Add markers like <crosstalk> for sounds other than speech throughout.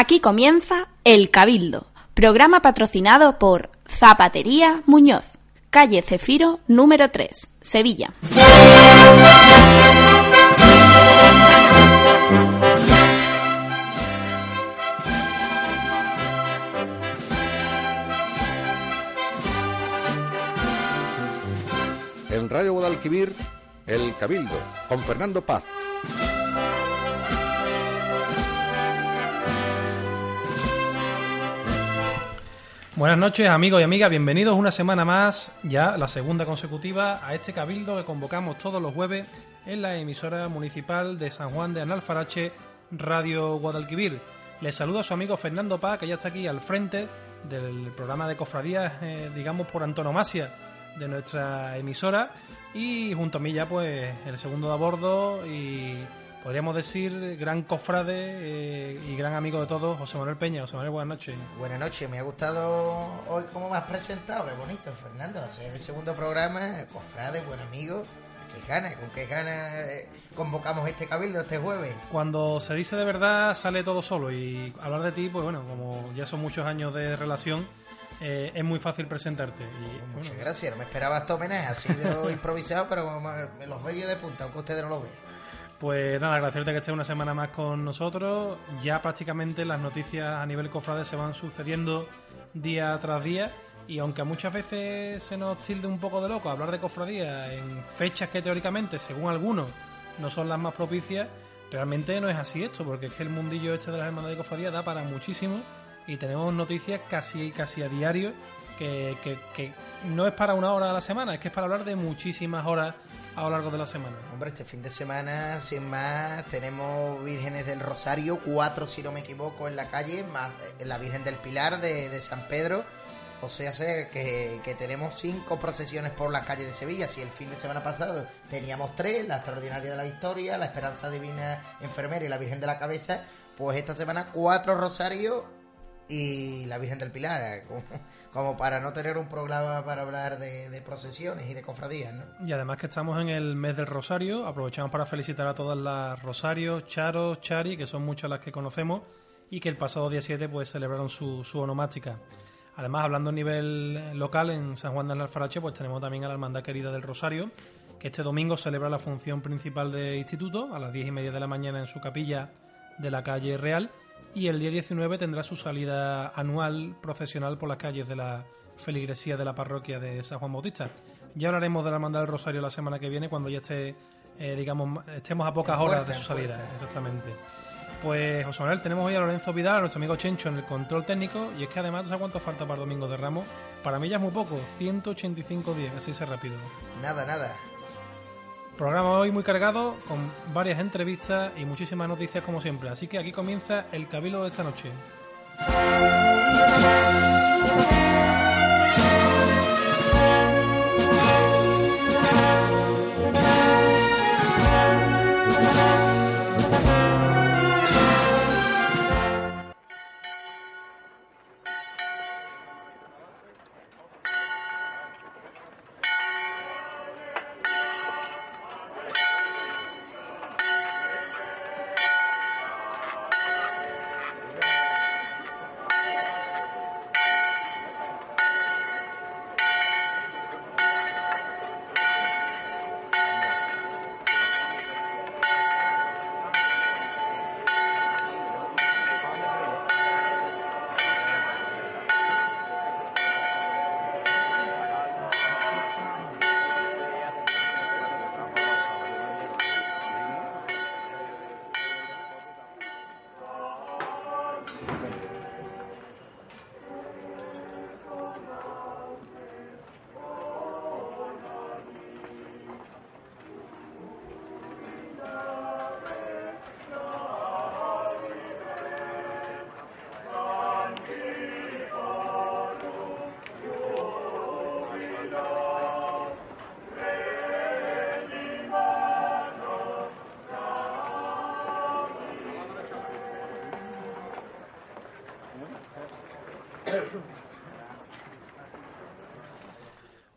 Aquí comienza El Cabildo, programa patrocinado por Zapatería Muñoz, calle Cefiro número 3, Sevilla. En Radio Guadalquivir, El Cabildo, con Fernando Paz. Buenas noches amigos y amigas, bienvenidos una semana más, ya la segunda consecutiva, a este cabildo que convocamos todos los jueves en la emisora municipal de San Juan de Analfarache, Radio Guadalquivir. Les saluda a su amigo Fernando Paz, que ya está aquí al frente del programa de cofradías, eh, digamos por antonomasia de nuestra emisora, y junto a mí ya pues el segundo de a bordo y podríamos decir gran cofrade eh, y gran amigo de todos, José Manuel Peña. José Manuel, buenas noches. Buenas noches, me ha gustado hoy cómo me has presentado, qué bonito, Fernando. Hacer el segundo programa, cofrade, buen amigo. Qué ganas, con qué ganas eh, convocamos este cabildo este jueves. Cuando se dice de verdad sale todo solo y hablar de ti, pues bueno, como ya son muchos años de relación, eh, es muy fácil presentarte. Y, Muchas gracias, no me esperaba este homenaje, ha sido <laughs> improvisado, pero me- me los veo yo de punta, aunque ustedes no lo vean. Pues nada, agradecerte que estés una semana más con nosotros. Ya prácticamente las noticias a nivel cofrade se van sucediendo día tras día. Y aunque muchas veces se nos tilde un poco de loco hablar de cofradía en fechas que teóricamente, según algunos, no son las más propicias, realmente no es así esto, porque es que el mundillo este de las hermandades de cofradía da para muchísimo y tenemos noticias casi, casi a diario que, no es para una hora a la semana, es que es para hablar de muchísimas horas a lo largo de la semana. Hombre, este fin de semana, sin más, tenemos Vírgenes del Rosario, cuatro si no me equivoco en la calle, más eh, la Virgen del Pilar de, San Pedro. O sea, que, que tenemos cinco procesiones por las calles de Sevilla. Si el fin de semana pasado teníamos tres, la Extraordinaria de la Victoria, la Esperanza Divina Enfermera y la Virgen de la Cabeza, pues esta semana cuatro rosarios y la Virgen del Pilar, como, como para no tener un programa para hablar de, de procesiones y de cofradías, ¿no? Y además que estamos en el mes del Rosario, aprovechamos para felicitar a todas las Rosarios, Charos, Chari, que son muchas las que conocemos y que el pasado día 7 pues celebraron su, su onomástica. Además, hablando a nivel local, en San Juan de Alfarache, pues tenemos también a la Hermandad Querida del Rosario, que este domingo celebra la función principal del instituto a las 10 y media de la mañana en su capilla de la calle Real y el día 19 tendrá su salida anual procesional por las calles de la feligresía de la parroquia de San Juan Bautista. Ya hablaremos de la Hermandad del Rosario la semana que viene cuando ya esté, eh, digamos, estemos a pocas horas de su salida. Exactamente. Pues, José Manuel, tenemos hoy a Lorenzo Vidal, a nuestro amigo Chencho, en el control técnico. Y es que además, ¿tú sabes cuánto falta para el Domingo de Ramos? Para mí ya es muy poco, 185 días, así se rápido. Nada, nada. Programa hoy muy cargado, con varias entrevistas y muchísimas noticias como siempre. Así que aquí comienza el cabildo de esta noche.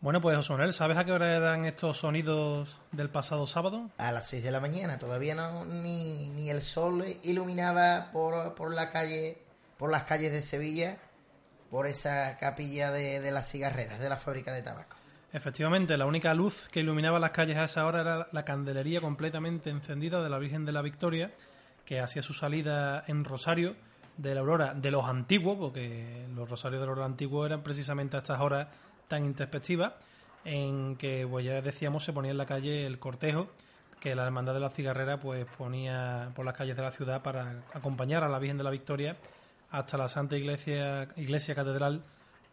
Bueno, pues José Manuel, ¿sabes a qué hora eran estos sonidos del pasado sábado? A las 6 de la mañana, todavía no ni, ni el sol iluminaba por, por la calle por las calles de Sevilla, por esa capilla de, de las cigarreras, de la fábrica de tabaco. Efectivamente, la única luz que iluminaba las calles a esa hora era la candelería completamente encendida de la Virgen de la Victoria, que hacía su salida en Rosario de la aurora de los antiguos, porque los rosarios de la aurora antiguos eran precisamente a estas horas tan introspectivas, en que, pues ya decíamos, se ponía en la calle el cortejo que la Hermandad de la Cigarrera pues ponía por las calles de la ciudad para acompañar a la Virgen de la Victoria hasta la Santa Iglesia, Iglesia Catedral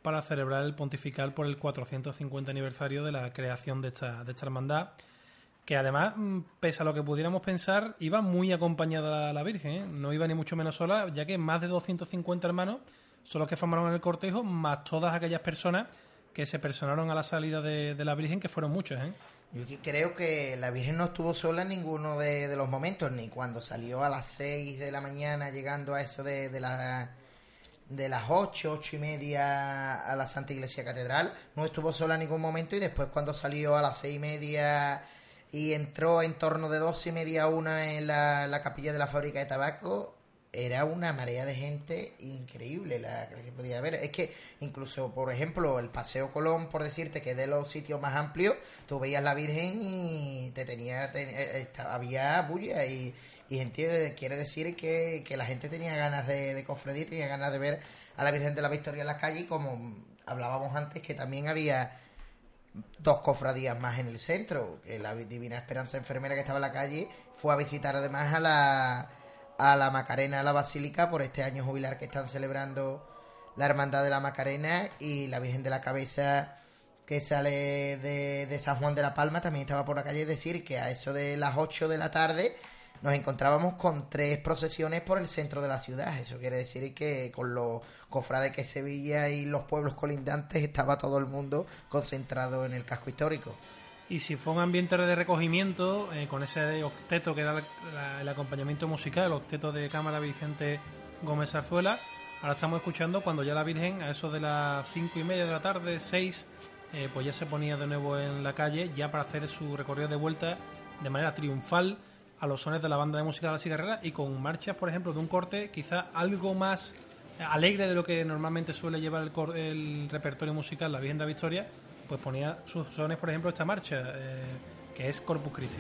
para celebrar el pontifical por el 450 aniversario de la creación de esta, de esta hermandad, que además, mm, pese a lo que pudiéramos pensar, iba muy acompañada la Virgen, ¿eh? no iba ni mucho menos sola, ya que más de 250 hermanos son los que formaron el cortejo, más todas aquellas personas que se personaron a la salida de, de la Virgen, que fueron muchas. ¿eh? Yo creo que la Virgen no estuvo sola en ninguno de, los momentos, ni cuando salió a las 6 de la mañana, llegando a eso de, de, de las 8, 8 y media a la Santa Iglesia Catedral. No estuvo sola en ningún momento y después cuando salió a las 6 y media y entró en torno de dos y media a una en la, la capilla de la fábrica de tabaco, era una marea de gente increíble la que podía ver. Es que incluso, por ejemplo, el Paseo Colón, por decirte que de los sitios más amplios, tú veías la Virgen y te tenía, eh, eh, había bulla y, y gente, quiere decir que, que la gente tenía ganas de, de cofradía, tenía ganas de ver a la Virgen de la Victoria en la calle y como hablábamos antes que también había dos cofradías más en el centro, que la Divina Esperanza Enfermera que estaba en la calle fue a visitar además a la a la Macarena a la Basílica por este año jubilar que están celebrando la Hermandad de la Macarena y la Virgen de la Cabeza que sale de, San Juan de la Palma también estaba por la calle. Es decir, que a eso de las 8 de la tarde nos encontrábamos con tres procesiones por el centro de la ciudad. Eso quiere decir que con los cofrades que Sevilla y los pueblos colindantes estaba todo el mundo concentrado en el casco histórico. Y si fue un ambiente de recogimiento, eh, con ese octeto que era el acompañamiento musical, el octeto de cámara Vicente Gómez Arzuela, ahora estamos escuchando cuando ya la Virgen, a eso de las cinco y media de la tarde, seis, eh, pues ya se ponía de nuevo en la calle, ya para hacer su recorrido de vuelta de manera triunfal a los sones de la banda de música de la cigarrera y con marchas, por ejemplo, de un corte quizá algo más alegre de lo que normalmente suele llevar el, el repertorio musical la Virgen de la Victoria, pues ponía sus sones, por ejemplo, esta marcha, eh, que es Corpus Christi.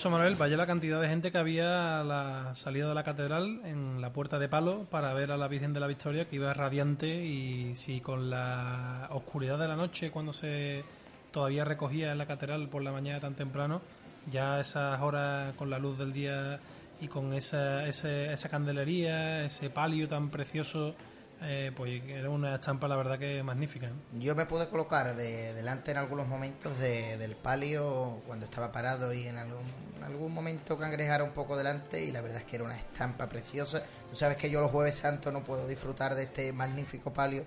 José Manuel, vaya la cantidad de gente que había a la salida de la catedral en la puerta de palo para ver a la Virgen de la Victoria que iba radiante y si con la oscuridad de la noche cuando se todavía recogía en la catedral por la mañana tan temprano, ya esas horas con la luz del día y con esa, esa candelería, ese palio tan precioso eh, pues era una estampa la verdad que magnífica. Yo me pude colocar de, delante en algunos momentos del palio cuando estaba parado y en algún, algún momento cangrejara un poco delante y la verdad es que era una estampa preciosa. Tú sabes que yo los jueves santos no puedo disfrutar de este magnífico palio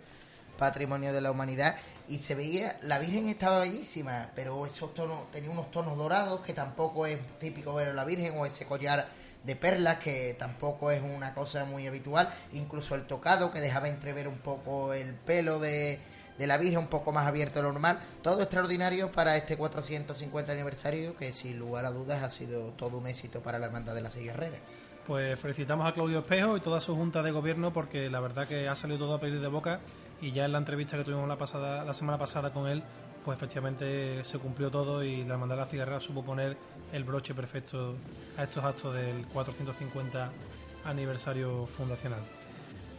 patrimonio de la humanidad y se veía la Virgen estaba bellísima pero esos tonos tenía unos tonos dorados que tampoco es típico ver a la Virgen o ese collar de perlas, que tampoco es una cosa muy habitual, incluso el tocado que dejaba entrever un poco el pelo de, de la Virgen, un poco más abierto de lo normal, todo extraordinario para este 450 aniversario que sin lugar a dudas ha sido todo un éxito para la Hermandad de la Guerreras. Pues felicitamos a Claudio Espejo y toda su junta de gobierno porque la verdad que ha salido todo a pedir de boca y ya en la entrevista que tuvimos la pasada la semana pasada con él, pues efectivamente se cumplió todo y la Hermandad de la Cigarrera supo poner el broche perfecto a estos actos del 450 aniversario fundacional.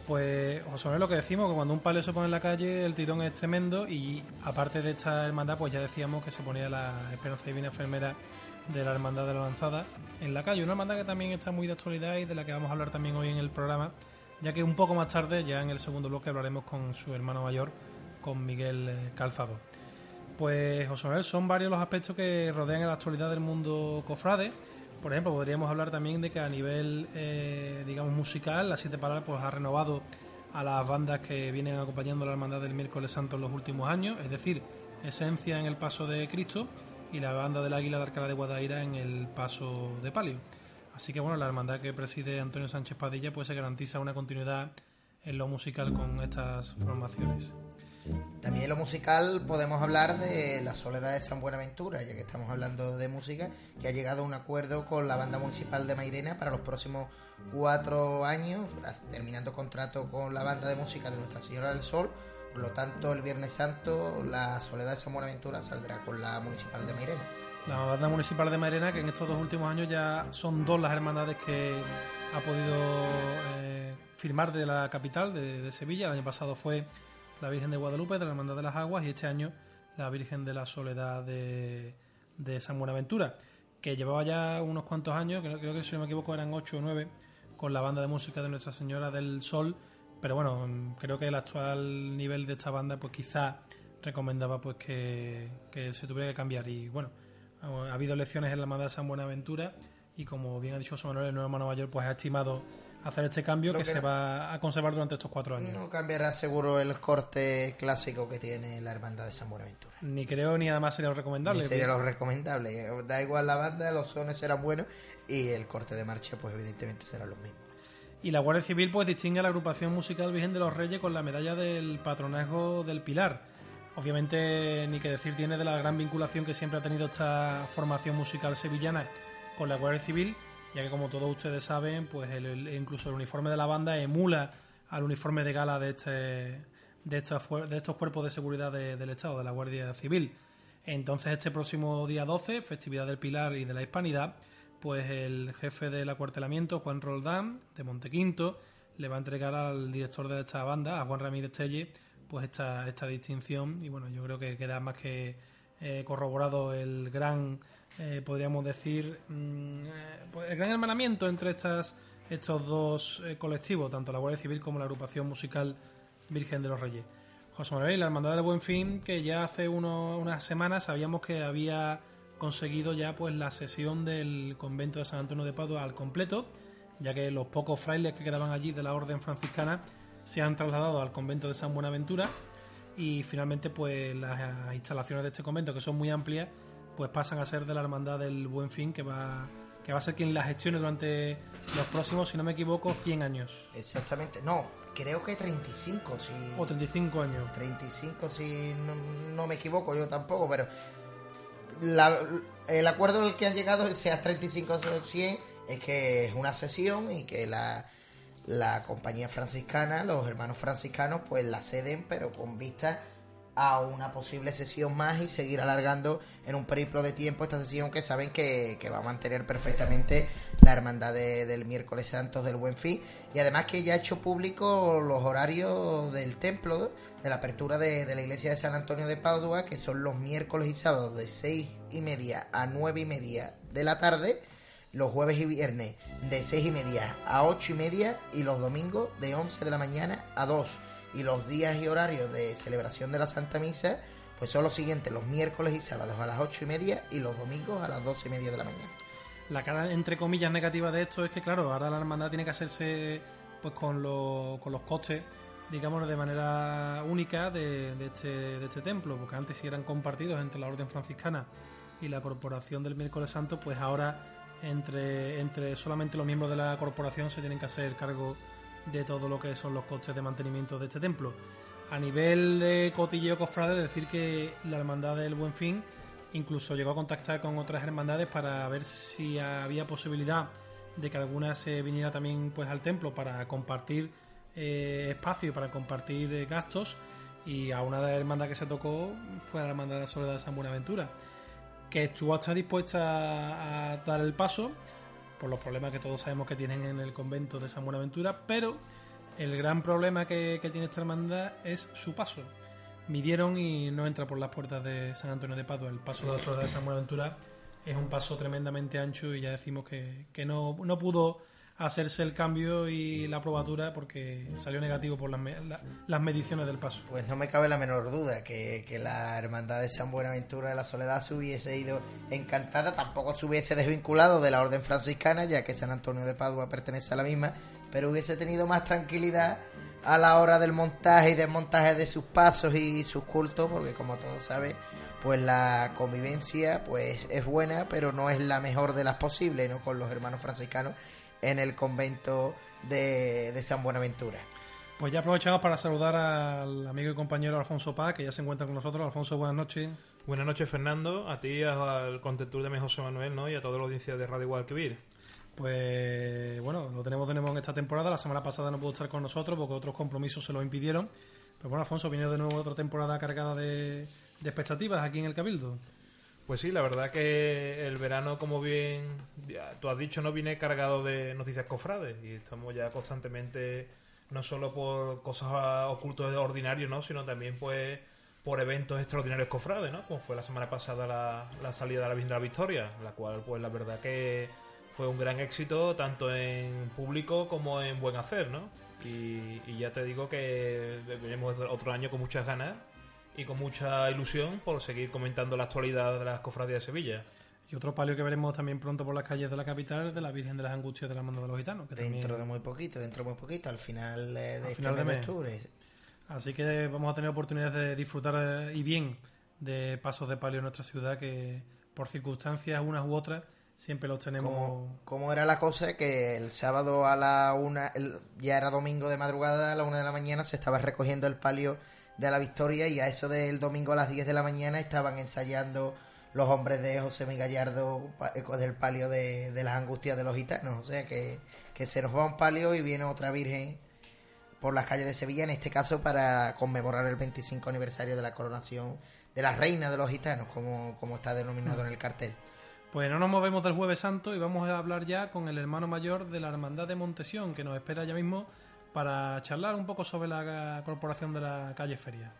Pues José Manuel, lo que decimos, que cuando un palio se pone en la calle, el tirón es tremendo y aparte de esta hermandad, pues ya decíamos que se ponía la Esperanza Divina Enfermera de la Hermandad de la Lanzada en la calle. Una hermandad que también está muy de actualidad y de la que vamos a hablar también hoy en el programa, ya que un poco más tarde, ya en el segundo bloque, hablaremos con su hermano mayor, con Miguel eh, Calzado. Pues José Manuel, son varios los aspectos que rodean en la actualidad del mundo cofrade. Por ejemplo, podríamos hablar también de que a nivel, eh, digamos, musical, la Siete Palabras pues, ha renovado a las bandas que vienen acompañando la Hermandad del Miércoles Santo en los últimos años, es decir, Esencia en el Paso de Cristo y la banda del Águila de Arcala de Guadaira en el Paso de Palio. Así que bueno, la hermandad que preside Antonio Sánchez Padilla pues se garantiza una continuidad en lo musical con estas formaciones. También en lo musical podemos hablar de la Soledad de San Buenaventura, ya que estamos hablando de música, que ha llegado a un acuerdo con la banda municipal de Mairena para los próximos cuatro años, terminando contrato con la banda de música de Nuestra Señora del Sol por lo tanto, el Viernes Santo, la Soledad de San Buenaventura saldrá con la Municipal de Mairena. La banda municipal de Mairena, que en estos dos últimos años ya son dos las hermandades que ha podido eh, firmar de la capital, de, Sevilla. El año pasado fue la Virgen de Guadalupe, de la Hermandad de las Aguas, y este año la Virgen de la Soledad de, San Buenaventura, que llevaba ya unos cuantos años, creo, creo que si no me equivoco eran ocho o nueve, con la banda de música de Nuestra Señora del Sol pero bueno, creo que el actual nivel de esta banda, pues quizá recomendaba pues que, se tuviera que cambiar. Y bueno, ha habido elecciones en la Hermandad de San Buenaventura y como bien ha dicho José Manuel, el nuevo hermano mayor, pues ha estimado hacer este cambio que, se va a conservar durante estos cuatro años. No cambiará seguro el corte clásico que tiene la Hermandad de San Buenaventura. Ni creo ni además sería lo recomendable. Ni sería lo recomendable. Da igual la banda, los sones serán buenos y el corte de marcha pues evidentemente será lo mismo. Y la Guardia Civil pues distingue a la agrupación musical Virgen de los Reyes con la medalla del patronazgo del Pilar. Obviamente, ni que decir tiene de la gran vinculación que siempre ha tenido esta formación musical sevillana con la Guardia Civil, ya que como todos ustedes saben, pues incluso el uniforme de la banda emula al uniforme de gala de este de, de estos cuerpos de seguridad del Estado, de la Guardia Civil. Entonces, este próximo día 12, festividad del Pilar y de la Hispanidad, pues el jefe del acuartelamiento, Juan Roldán, de Montequinto, le va a entregar al director de esta banda, a Juan Ramírez Telle, pues esta, esta distinción. Y bueno, yo creo que queda más que eh, corroborado el gran, eh, podríamos decir, mm, eh, pues el gran hermanamiento entre estas, estos dos colectivos, tanto la Guardia Civil como la agrupación musical Virgen de los Reyes. José Manuel, la Hermandad del Buen Fin, que ya hace unas semanas sabíamos que había conseguido ya pues la sesión del convento de San Antonio de Padua al completo, ya que los pocos frailes que quedaban allí de la orden franciscana se han trasladado al convento de San Buenaventura y finalmente pues las instalaciones de este convento que son muy amplias pues pasan a ser de la hermandad del Buen Fin que va que va a ser quien la gestione durante los próximos, si no me equivoco, 100 años. Exactamente, no, creo que 35, si... O 35 años. 35, si no me equivoco, yo tampoco, pero el acuerdo el que han llegado, sea 35 o 100, es que es una sesión y que la, la compañía franciscana, los hermanos franciscanos, pues la ceden, pero con vista a una posible sesión más y seguir alargando en un periplo de tiempo esta sesión que saben que, va a mantener perfectamente la hermandad del miércoles santos del buen fin. Y además que ya ha hecho público los horarios del templo de la apertura de, la iglesia de San Antonio de Padua que son los miércoles y sábados de seis y media a nueve y media de la tarde los jueves y viernes de seis y media a ocho y media y los domingos de 11 de la mañana a 2 y los días y horarios de celebración de la Santa Misa, pues son los siguientes, los miércoles y sábados a las ocho y media y los domingos a las doce y media de la mañana. La cara, entre comillas, negativa de esto es que, claro, ahora la hermandad tiene que hacerse pues con, con los costes, digamos, de manera única de, de, este, de este templo, porque antes si eran compartidos entre la Orden Franciscana y la Corporación del Miércoles Santo, pues ahora entre, entre solamente los miembros de la corporación se tienen que hacer cargo de todo lo que son los costes de mantenimiento de este templo. A nivel de cotilleo cofrade, decir que la Hermandad del Buen Fin incluso llegó a contactar con otras hermandades para ver si había posibilidad de que alguna se viniera también pues al templo para compartir eh, espacio, para compartir eh, gastos y a una de las hermandades que se tocó fue la hermandad de la Soledad de San Buenaventura, que estuvo hasta dispuesta a dar el paso por los problemas que todos sabemos que tienen en el convento de San Buenaventura, pero el gran problema que, tiene esta hermandad es su paso. Midieron y no entra por las puertas de San Antonio de Padua. El paso de la Soledad de San Buenaventura es un paso tremendamente ancho y ya decimos que, que no, no pudo hacerse el cambio y la probatura porque salió negativo por las, me- la- las mediciones del paso. Pues no me cabe la menor duda que, que la hermandad de San Buenaventura de la Soledad se hubiese ido encantada, tampoco se hubiese desvinculado de la orden franciscana, ya que San Antonio de Padua pertenece a la misma, pero hubiese tenido más tranquilidad a la hora del montaje y desmontaje de sus pasos y sus cultos, porque como todos saben, pues la convivencia pues es buena, pero no es la mejor de las posibles, ¿no? Con los hermanos franciscanos en el convento de, de San Buenaventura. Pues ya aprovechamos para saludar al amigo y compañero Alfonso Paz, que ya se encuentra con nosotros. Alfonso, buenas noches. Buenas noches, Fernando. A ti, al contentur de mi José Manuel, ¿no? Y a toda la audiencia de Radio Guadalquivir. Pues bueno, lo tenemos de nuevo en esta temporada. La semana pasada no pudo estar con nosotros porque otros compromisos se lo impidieron. Pero bueno, Alfonso, viene de nuevo otra temporada cargada de, de expectativas aquí en el Cabildo. Pues sí, la verdad que el verano, como bien tú has dicho, no viene cargado de noticias cofrades y estamos ya constantemente, no solo por cosas ocultas de ordinario, ¿no? Sino también pues por eventos extraordinarios cofrades, ¿no? Como fue la semana pasada la, la salida de la Virgen de la Victoria, la cual pues la verdad que fue un gran éxito tanto en público como en buen hacer, ¿no? Y, y ya te digo que venimos otro año con muchas ganas y con mucha ilusión por seguir comentando la actualidad de las cofradías de Sevilla. Y otro palio que veremos también pronto por las calles de la capital es de la Virgen de las Angustias de la Mano de los Gitanos. Que Dentro también- de muy poquito, dentro de muy poquito, al final de, de Al este final de mes de mes. octubre. Así que vamos a tener oportunidad de disfrutar eh, y bien de pasos de palio en nuestra ciudad que por circunstancias unas u otras siempre los tenemos... Como, como era la cosa que el sábado a la una, el- ya era domingo de madrugada, a la una de la mañana se estaba recogiendo el palio de la Victoria y a eso del domingo a las 10 de la mañana estaban ensayando los hombres de José Miguel Gallardo pa- eh, palio de, las angustias de los gitanos. O sea que, que se nos va un palio y viene otra virgen por las calles de Sevilla, en este caso para conmemorar el 25 aniversario de la coronación de la reina de los gitanos, como, como está denominado en el cartel. Pues no nos movemos del Jueves Santo y vamos a hablar ya con el hermano mayor de la Hermandad de Montesión, que nos espera ya mismo para charlar un poco sobre la corporación de la calle Feria.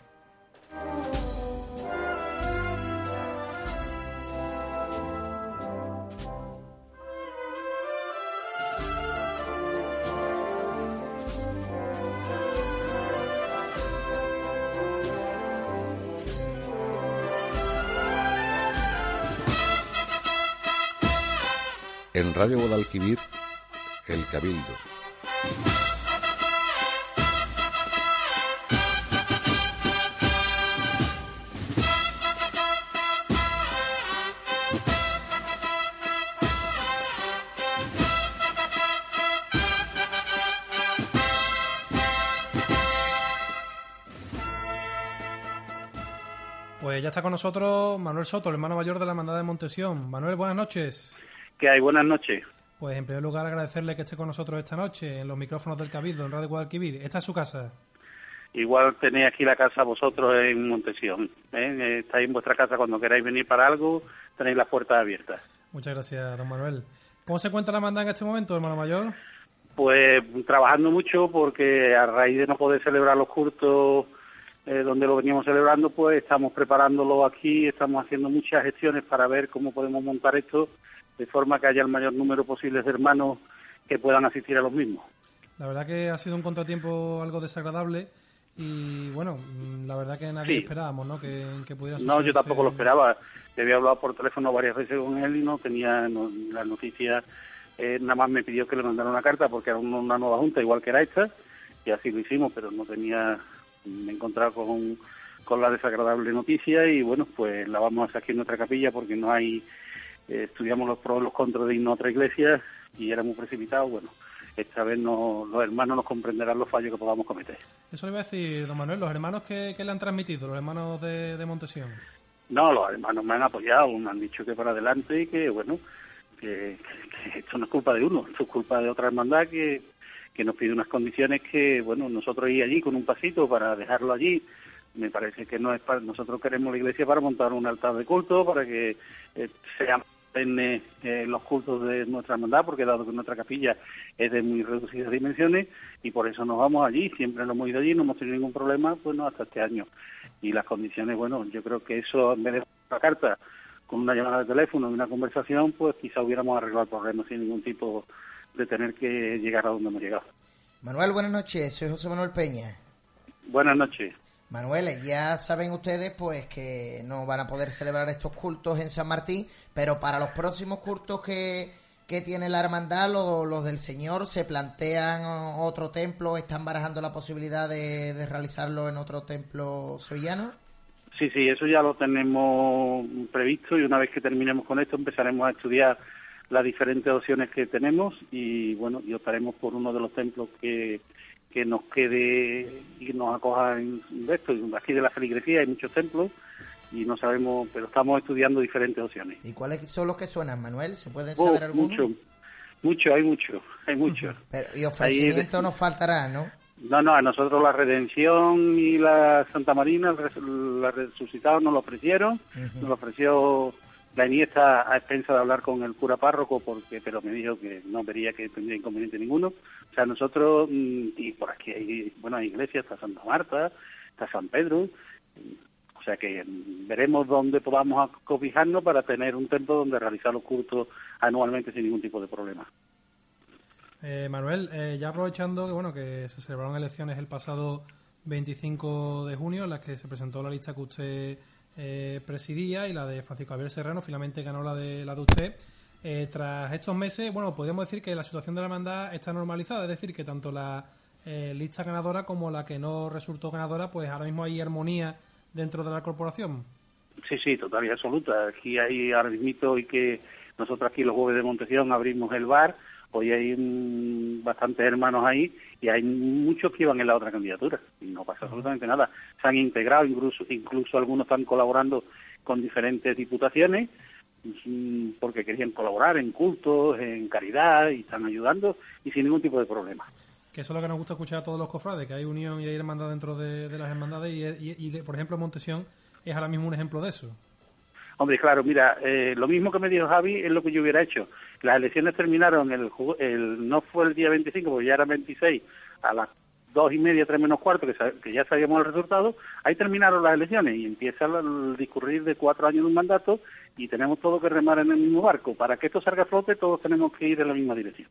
En Radio Guadalquivir, El Cabildo. Ya está con nosotros Manuel Soto, el hermano mayor de la Hermandad de Montesión. Manuel, buenas noches. ¿Qué hay? Buenas noches. Pues en primer lugar agradecerle que esté con nosotros esta noche en los micrófonos del Cabildo, en Radio Guadalquivir. Esta es su casa. Igual tenéis aquí la casa vosotros en Montesión. ¿eh? Estáis en vuestra casa cuando queráis venir para algo, tenéis las puertas abiertas. Muchas gracias, don Manuel. ¿Cómo se encuentra la hermandad en este momento, hermano mayor? Pues trabajando mucho porque a raíz de no poder celebrar los cultos eh, donde lo veníamos celebrando, pues estamos preparándolo aquí, estamos haciendo muchas gestiones para ver cómo podemos montar esto de forma que haya el mayor número posible de hermanos que puedan asistir a los mismos. La verdad que ha sido un contratiempo algo desagradable y bueno, mm, la verdad que nadie Sí. esperábamos, ¿no? Que, que pudiera No, yo tampoco lo esperaba. Yo había hablado por teléfono varias veces con él y no tenía no- la noticia. eh, nada más me pidió que le mandara una carta porque era una nueva junta, igual que era esta, y así lo hicimos, pero no tenía. Me he encontrado con, con la desagradable noticia y bueno, pues la vamos a hacer aquí en nuestra capilla porque no hay. eh, estudiamos los pros y los contras de irnos a otra iglesia y era muy precipitado. Bueno, esta vez no, los hermanos nos comprenderán los fallos que podamos cometer. Eso le iba a decir, don Manuel, los hermanos que, que le han transmitido, los hermanos de, de Montesión. No, los hermanos me han apoyado, me han dicho que para adelante y que, bueno, que, que esto no es culpa de uno, esto es culpa de otra hermandad que, que nos pide unas condiciones que, bueno, nosotros ir allí con un pasito para dejarlo allí, me parece que no es para, nosotros queremos la iglesia para montar un altar de culto, para que eh, sean perennes, eh, los cultos de nuestra hermandad, porque dado que nuestra capilla es de muy reducidas dimensiones, y por eso nos vamos allí, siempre nos hemos ido allí, no hemos tenido ningún problema, pues no, hasta este año. Y las condiciones, bueno, yo creo que eso, en vez de una carta, con una llamada de teléfono y una conversación, pues quizá hubiéramos arreglado el problema sin ningún tipo de tener que llegar a donde hemos llegado. Manuel, buenas noches, soy José Manuel Peña. Buenas noches. Manuel, ya saben ustedes pues que no van a poder celebrar estos cultos en San Martín, pero para los próximos cultos que, que tiene la hermandad, los, los del Señor, ¿se plantean otro templo? ¿Están barajando la posibilidad de, de realizarlo en otro templo sevillano? Sí, sí, eso ya lo tenemos previsto y una vez que terminemos con esto empezaremos a estudiar las diferentes opciones que tenemos y bueno, y optaremos por uno de los templos que, que nos quede y nos acoja en esto. Aquí de la feligresía hay muchos templos y no sabemos, pero estamos estudiando diferentes opciones. ¿Y cuáles son los que suenan, Manuel? ¿Se pueden saber Oh, algunos? mucho, mucho, hay mucho, hay mucho. Pero- y ofrecimiento Ahí- nos faltará, ¿no? No, no, a nosotros la Redención y la Santa Marina, la resucitados nos lo ofrecieron, nos lo ofreció la Iniesta a expensa de hablar con el cura párroco, porque pero me dijo que no vería que tendría inconveniente ninguno. O sea, nosotros, mm, y por aquí hay, bueno, hay iglesias, está Santa Marta, está San Pedro, o sea que mm, veremos dónde podamos acobijarnos para tener un templo donde realizar los cultos anualmente sin ningún tipo de problema. Eh, Manuel, eh, ya aprovechando que bueno que se celebraron elecciones el pasado 25 de junio, en las que se presentó la lista que usted eh, presidía y la de Francisco Javier Serrano, finalmente ganó la de la de usted. Eh, tras estos meses, bueno, podríamos decir que la situación de la hermandad está normalizada, es decir, que tanto la eh, lista ganadora como la que no resultó ganadora, pues ahora mismo hay armonía dentro de la corporación. Sí, sí, total y absoluta. Aquí hay ahora y que nosotros aquí los jueves de Montesión abrimos el bar, hoy hay mm, bastantes hermanos ahí y hay muchos que iban en la otra candidatura y no pasa absolutamente nada. Se han integrado, incluso, incluso algunos están colaborando con diferentes diputaciones mm, porque querían colaborar en cultos, en caridad y están ayudando y sin ningún tipo de problema. Que eso es lo que nos gusta escuchar a todos los cofrades, que hay unión y hay hermandad dentro de, de las hermandades y, y- y, por ejemplo, Montesión es ahora mismo un ejemplo de eso. Hombre, claro, mira, eh, lo mismo que me dijo Javi es lo que yo hubiera hecho. Las elecciones terminaron, el, el no fue el día 25, porque ya era 26, a las dos y media, tres menos cuarto, que, que ya sabíamos el resultado, ahí terminaron las elecciones y empieza el, discurrir de cuatro años de un mandato y tenemos todo que remar en el mismo barco. Para que esto salga a flote, todos tenemos que ir en la misma dirección.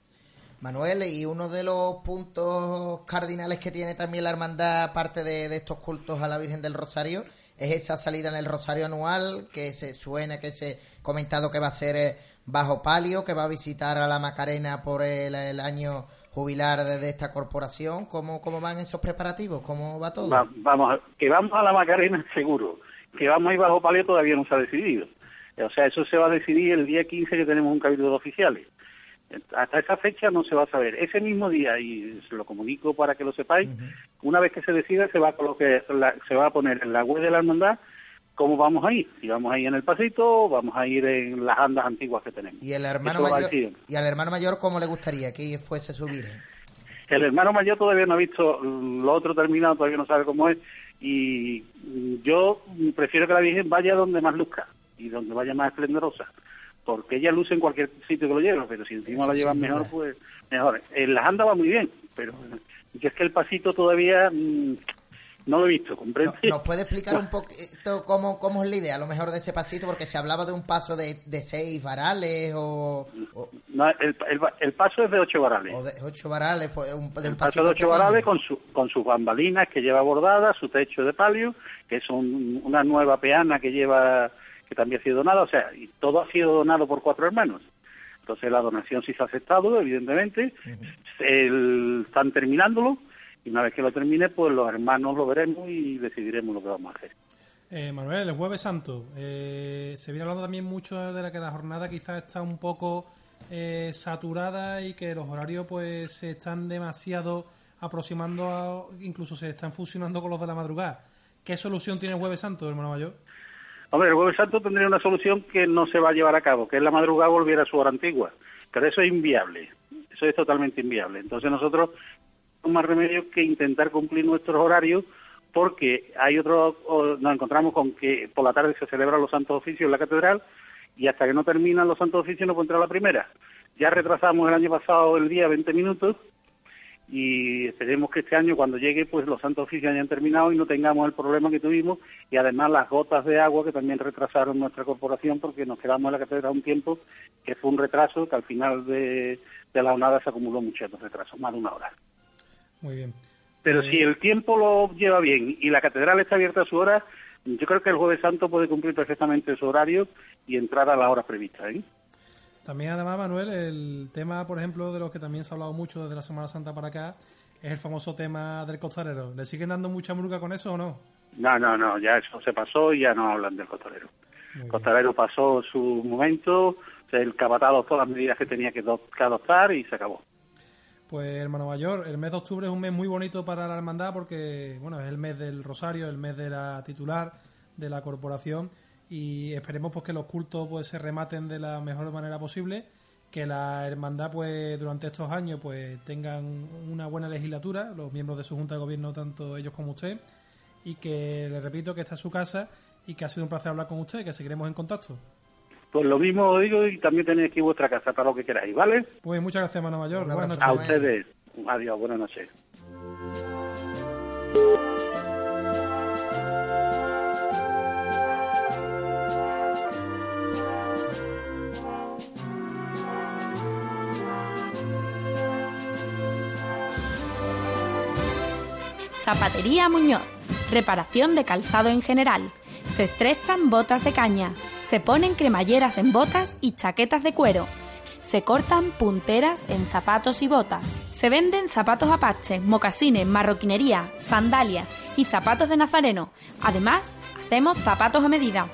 Manuel, y uno de los puntos cardinales que tiene también la hermandad, aparte de estos cultos a la Virgen del Rosario, es esa salida en el Rosario anual, que se suena, que se ha comentado que va a ser eh, bajo palio, que va a visitar a la Macarena por el, año jubilar de, esta corporación. ¿Cómo, ¿Cómo van esos preparativos? ¿Cómo va todo? Va- vamos, que vamos a la Macarena <laughs> seguro, que vamos a ir bajo palio todavía no se ha decidido. O sea, eso se va a decidir el día 15 que tenemos un cabildo de oficiales. Hasta esa fecha no se va a saber. Ese mismo día, y se lo comunico para que lo sepáis, una vez que se decida se va a colocar, la- se va a poner en la web de la hermandad cómo vamos a ir. Si vamos a ir en el pasito o vamos a ir en las andas antiguas que tenemos. Y el hermano mayor, y al hermano mayor, ¿cómo le gustaría que fuese su Virgen? El hermano mayor todavía no ha visto lo otro terminado, todavía no sabe cómo es. Y yo prefiero que la Virgen vaya donde más luzca y donde vaya más esplendorosa. Porque ella luce en cualquier sitio que lo lleve, pero si encima la llevan duda. pues mejor. En las andas va muy bien, pero eh, yo es que el pasito todavía mm, no lo he visto, ¿comprende? ¿Nos puede explicar un <laughs> poquito cómo, cómo es la idea, a lo mejor, de ese pasito? Porque se hablaba de un paso de, de seis varales o, o, No, el, el- el paso es de ocho varales. o de ocho varales, pues, un, de un El paso de ocho pequeño. varales con, su, con sus bambalinas que lleva bordadas, su techo de palio, que es un- una nueva peana que lleva, que también ha sido donada, o sea, y todo ha sido donado por cuatro hermanos. Entonces la donación sí se ha aceptado, evidentemente, El- están terminándolo, y una vez que lo termine, pues los hermanos lo veremos y decidiremos lo que vamos a hacer. Eh, Manuel, el Jueves Santo, eh, se viene hablando también mucho de la que la jornada quizás está un poco eh, saturada y que los horarios pues se están demasiado aproximando, a- incluso se están fusionando con los de la madrugada. ¿Qué solución tiene el Jueves Santo, hermano mayor? Hombre, el Jueves Santo tendría una solución que no se va a llevar a cabo, que es la madrugada volviera a su hora antigua. Pero eso es inviable, eso es totalmente inviable. Entonces nosotros no más remedio que intentar cumplir nuestros horarios porque hay otro, nos encontramos con que por la tarde se celebran los santos oficios en la catedral y hasta que no terminan los santos oficios no puede entrar la primera. Ya retrasamos el año pasado el día 20 minutos y esperemos que este año cuando llegue pues los santos oficios hayan terminado y no tengamos el problema que tuvimos y además las gotas de agua que también retrasaron nuestra corporación porque nos quedamos en la catedral un tiempo que fue un retraso que al final de, de la jornada se acumuló mucho retraso, más de una hora. Muy bien. Pero Eh, si el tiempo lo lleva bien y la catedral está abierta a su hora, yo creo que el jueves santo puede cumplir perfectamente su horario y entrar a las horas previstas. ¿eh? También además, Manuel, el tema, por ejemplo, de lo que también se ha hablado mucho desde la Semana Santa para acá, es el famoso tema del costalero. ¿Le siguen dando mucha muruca con eso o no? No, no, no, ya eso se pasó y ya no hablan del costalero. El costalero pasó su momento, el capatado todas las medidas que tenía que adoptar y se acabó. Pues, hermano mayor, el mes de octubre es un mes muy bonito para la hermandad porque, bueno, es el mes del rosario, el mes de la titular de la corporación y esperemos pues que los cultos pues se rematen de la mejor manera posible, que la hermandad pues durante estos años pues tengan una buena legislatura, los miembros de su junta de gobierno, tanto ellos como usted, y que les repito que esta es su casa y que ha sido un placer hablar con usted, que seguiremos en contacto. Pues lo mismo os digo y también tenéis aquí vuestra casa para lo que queráis, ¿vale? Pues muchas gracias, hermano mayor. Buenas noches. A ustedes. Adiós, buenas noches. Zapatería Muñoz. Reparación de calzado en general. Se estrechan botas de caña. Se ponen cremalleras en botas y chaquetas de cuero. Se cortan punteras en zapatos y botas. Se venden zapatos apache, mocasines, marroquinería, sandalias y zapatos de nazareno. Además, hacemos zapatos a medida.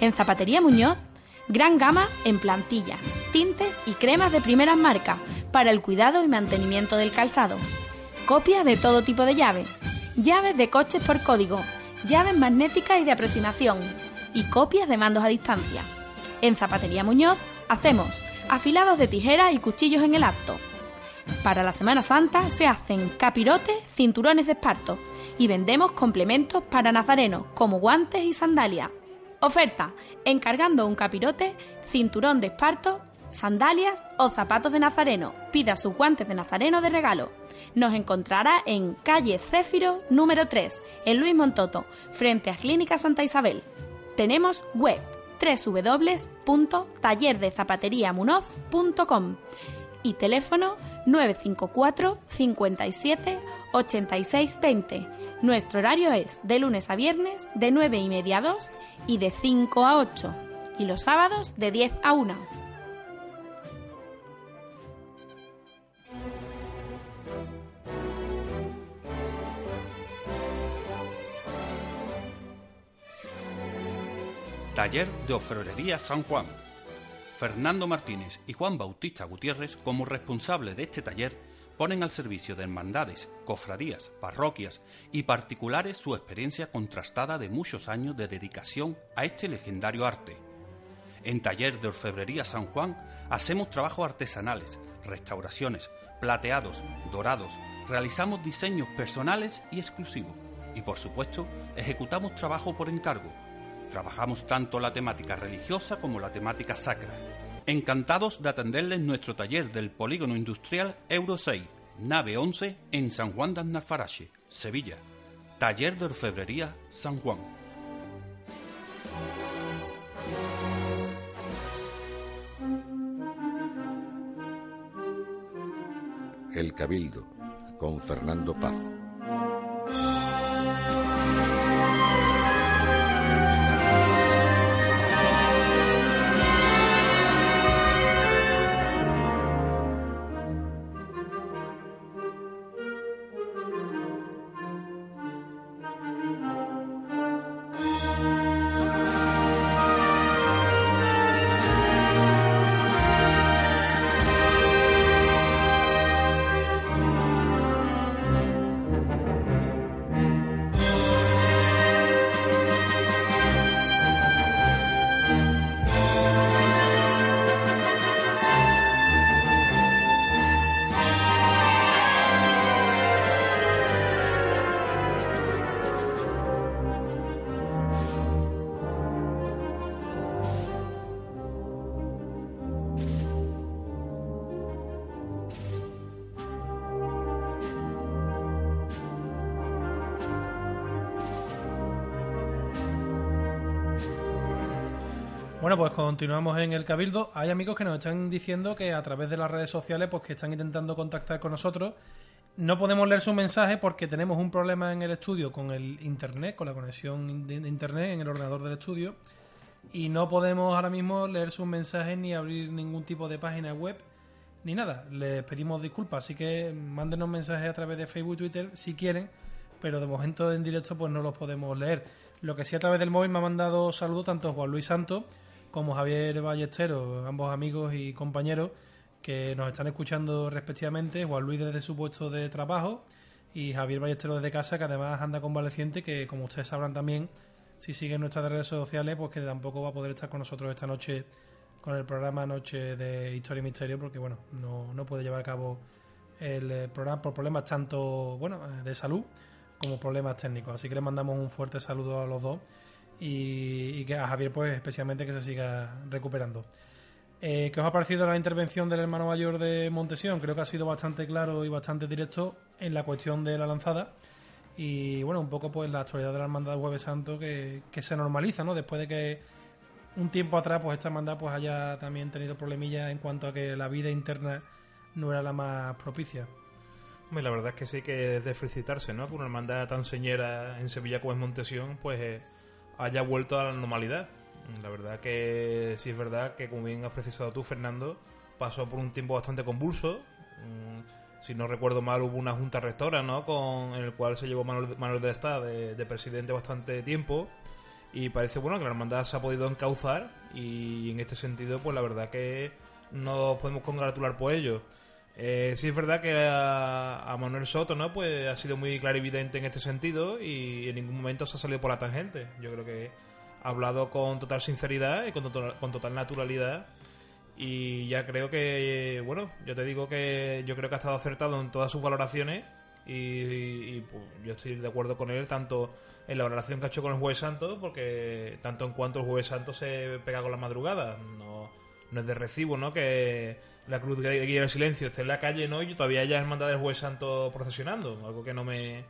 En Zapatería Muñoz, gran gama en plantillas, tintes y cremas de primeras marcas para el cuidado y mantenimiento del calzado. Copias de todo tipo de llaves. Llaves de coches por código. Llaves magnéticas y de aproximación. Y copias de mandos a distancia. En Zapatería Muñoz hacemos afilados de tijera y cuchillos en el acto. Para la Semana Santa se hacen capirotes, cinturones de esparto y vendemos complementos para nazarenos como guantes y sandalias. Oferta: encargando un capirote, cinturón de esparto, sandalias o zapatos de nazareno. Pida sus guantes de nazareno de regalo. Nos encontrará en calle Céfiro número 3, en Luis Montoto, frente a Clínica Santa Isabel. Tenemos web www.tallerdezapateriamunoz.com y teléfono 954 57 86 20. Nuestro horario es de lunes a viernes de 9 y media a 2 y de 5 a 8 y los sábados de 10 a 1. Taller de Orfebrería San Juan. Fernando Martínez y Juan Bautista Gutiérrez, como responsables de este taller, ponen al servicio de hermandades, cofradías, parroquias y particulares su experiencia contrastada de muchos años de dedicación a este legendario arte. En Taller de Orfebrería San Juan hacemos trabajos artesanales, restauraciones, plateados, dorados, realizamos diseños personales y exclusivos y por supuesto ejecutamos trabajo por encargo. Trabajamos tanto la temática religiosa como la temática sacra. Encantados de atenderles en nuestro taller del Polígono Industrial Euro 6, nave 11 en San Juan de Aznalfarache, Sevilla. Taller de Orfebrería San Juan. El Cabildo, con Fernando Paz. Bueno, pues continuamos en el Cabildo. Hay amigos que nos están diciendo que a través de las redes sociales, pues que están intentando contactar con nosotros. No podemos leer su mensaje porque tenemos un problema en el estudio con el internet, con la conexión de internet en el ordenador del estudio. Y no podemos ahora mismo leer sus mensajes ni abrir ningún tipo de página web ni nada. Les pedimos disculpas, así que mándenos mensajes a través de Facebook y Twitter si quieren, pero de momento en directo pues no los podemos leer. Lo que sí a través del móvil me ha mandado saludos tanto Juan Luis Santos como Javier Ballesteros, ambos amigos y compañeros que nos están escuchando respectivamente, Juan Luis desde su puesto de trabajo y Javier Ballesteros desde casa, que además anda convaleciente, que como ustedes sabrán también, si siguen nuestras redes sociales, pues que tampoco va a poder estar con nosotros esta noche con el programa Noche de Historia y Misterio, porque bueno, no, no puede llevar a cabo el eh, programa por problemas tanto bueno eh, de salud como problemas técnicos. Así que le mandamos un fuerte saludo a los dos y, y que a Javier pues especialmente que se siga recuperando. Eh, ¿Qué os ha parecido la intervención del hermano mayor de Montesión? Creo que ha sido bastante claro y bastante directo en la cuestión de la lanzada. Y bueno, un poco pues la actualidad de la hermandad Jueves Santo que, que se normaliza, ¿no? Después de que un tiempo atrás pues esta hermandad pues haya también tenido problemillas en cuanto a que la vida interna no era la más propicia. La verdad es que sí que es de felicitarse, ¿no? Que una hermandad tan señera en Sevilla como es Montesión, pues eh, haya vuelto a la normalidad. La verdad que sí es verdad que, como bien has precisado tú, Fernando, pasó por un tiempo bastante convulso. Mm, si no recuerdo mal, hubo una junta rectora, ¿no? Con, en el cual se llevó Manuel, Manuel de Estado de, de presidente bastante tiempo. Y parece bueno que la hermandad se ha podido encauzar. Y en este sentido, pues la verdad que nos podemos congratular por ello. Eh, sí es verdad que a, a Manuel Soto no pues ha sido muy clarividente en este sentido y en ningún momento se ha salido por la tangente. Yo creo que ha hablado con total sinceridad y con total, con total naturalidad y ya creo que bueno yo te digo que yo creo que ha estado acertado en todas sus valoraciones y, y, pues, yo estoy de acuerdo con él tanto en la valoración que ha hecho con el Jueves Santo porque tanto en cuanto el Jueves Santo se pega con la madrugada no, no es de recibo no que la cruz de guía del silencio esté en la calle no y todavía haya hermandad del Jueves Santo procesionando algo que no me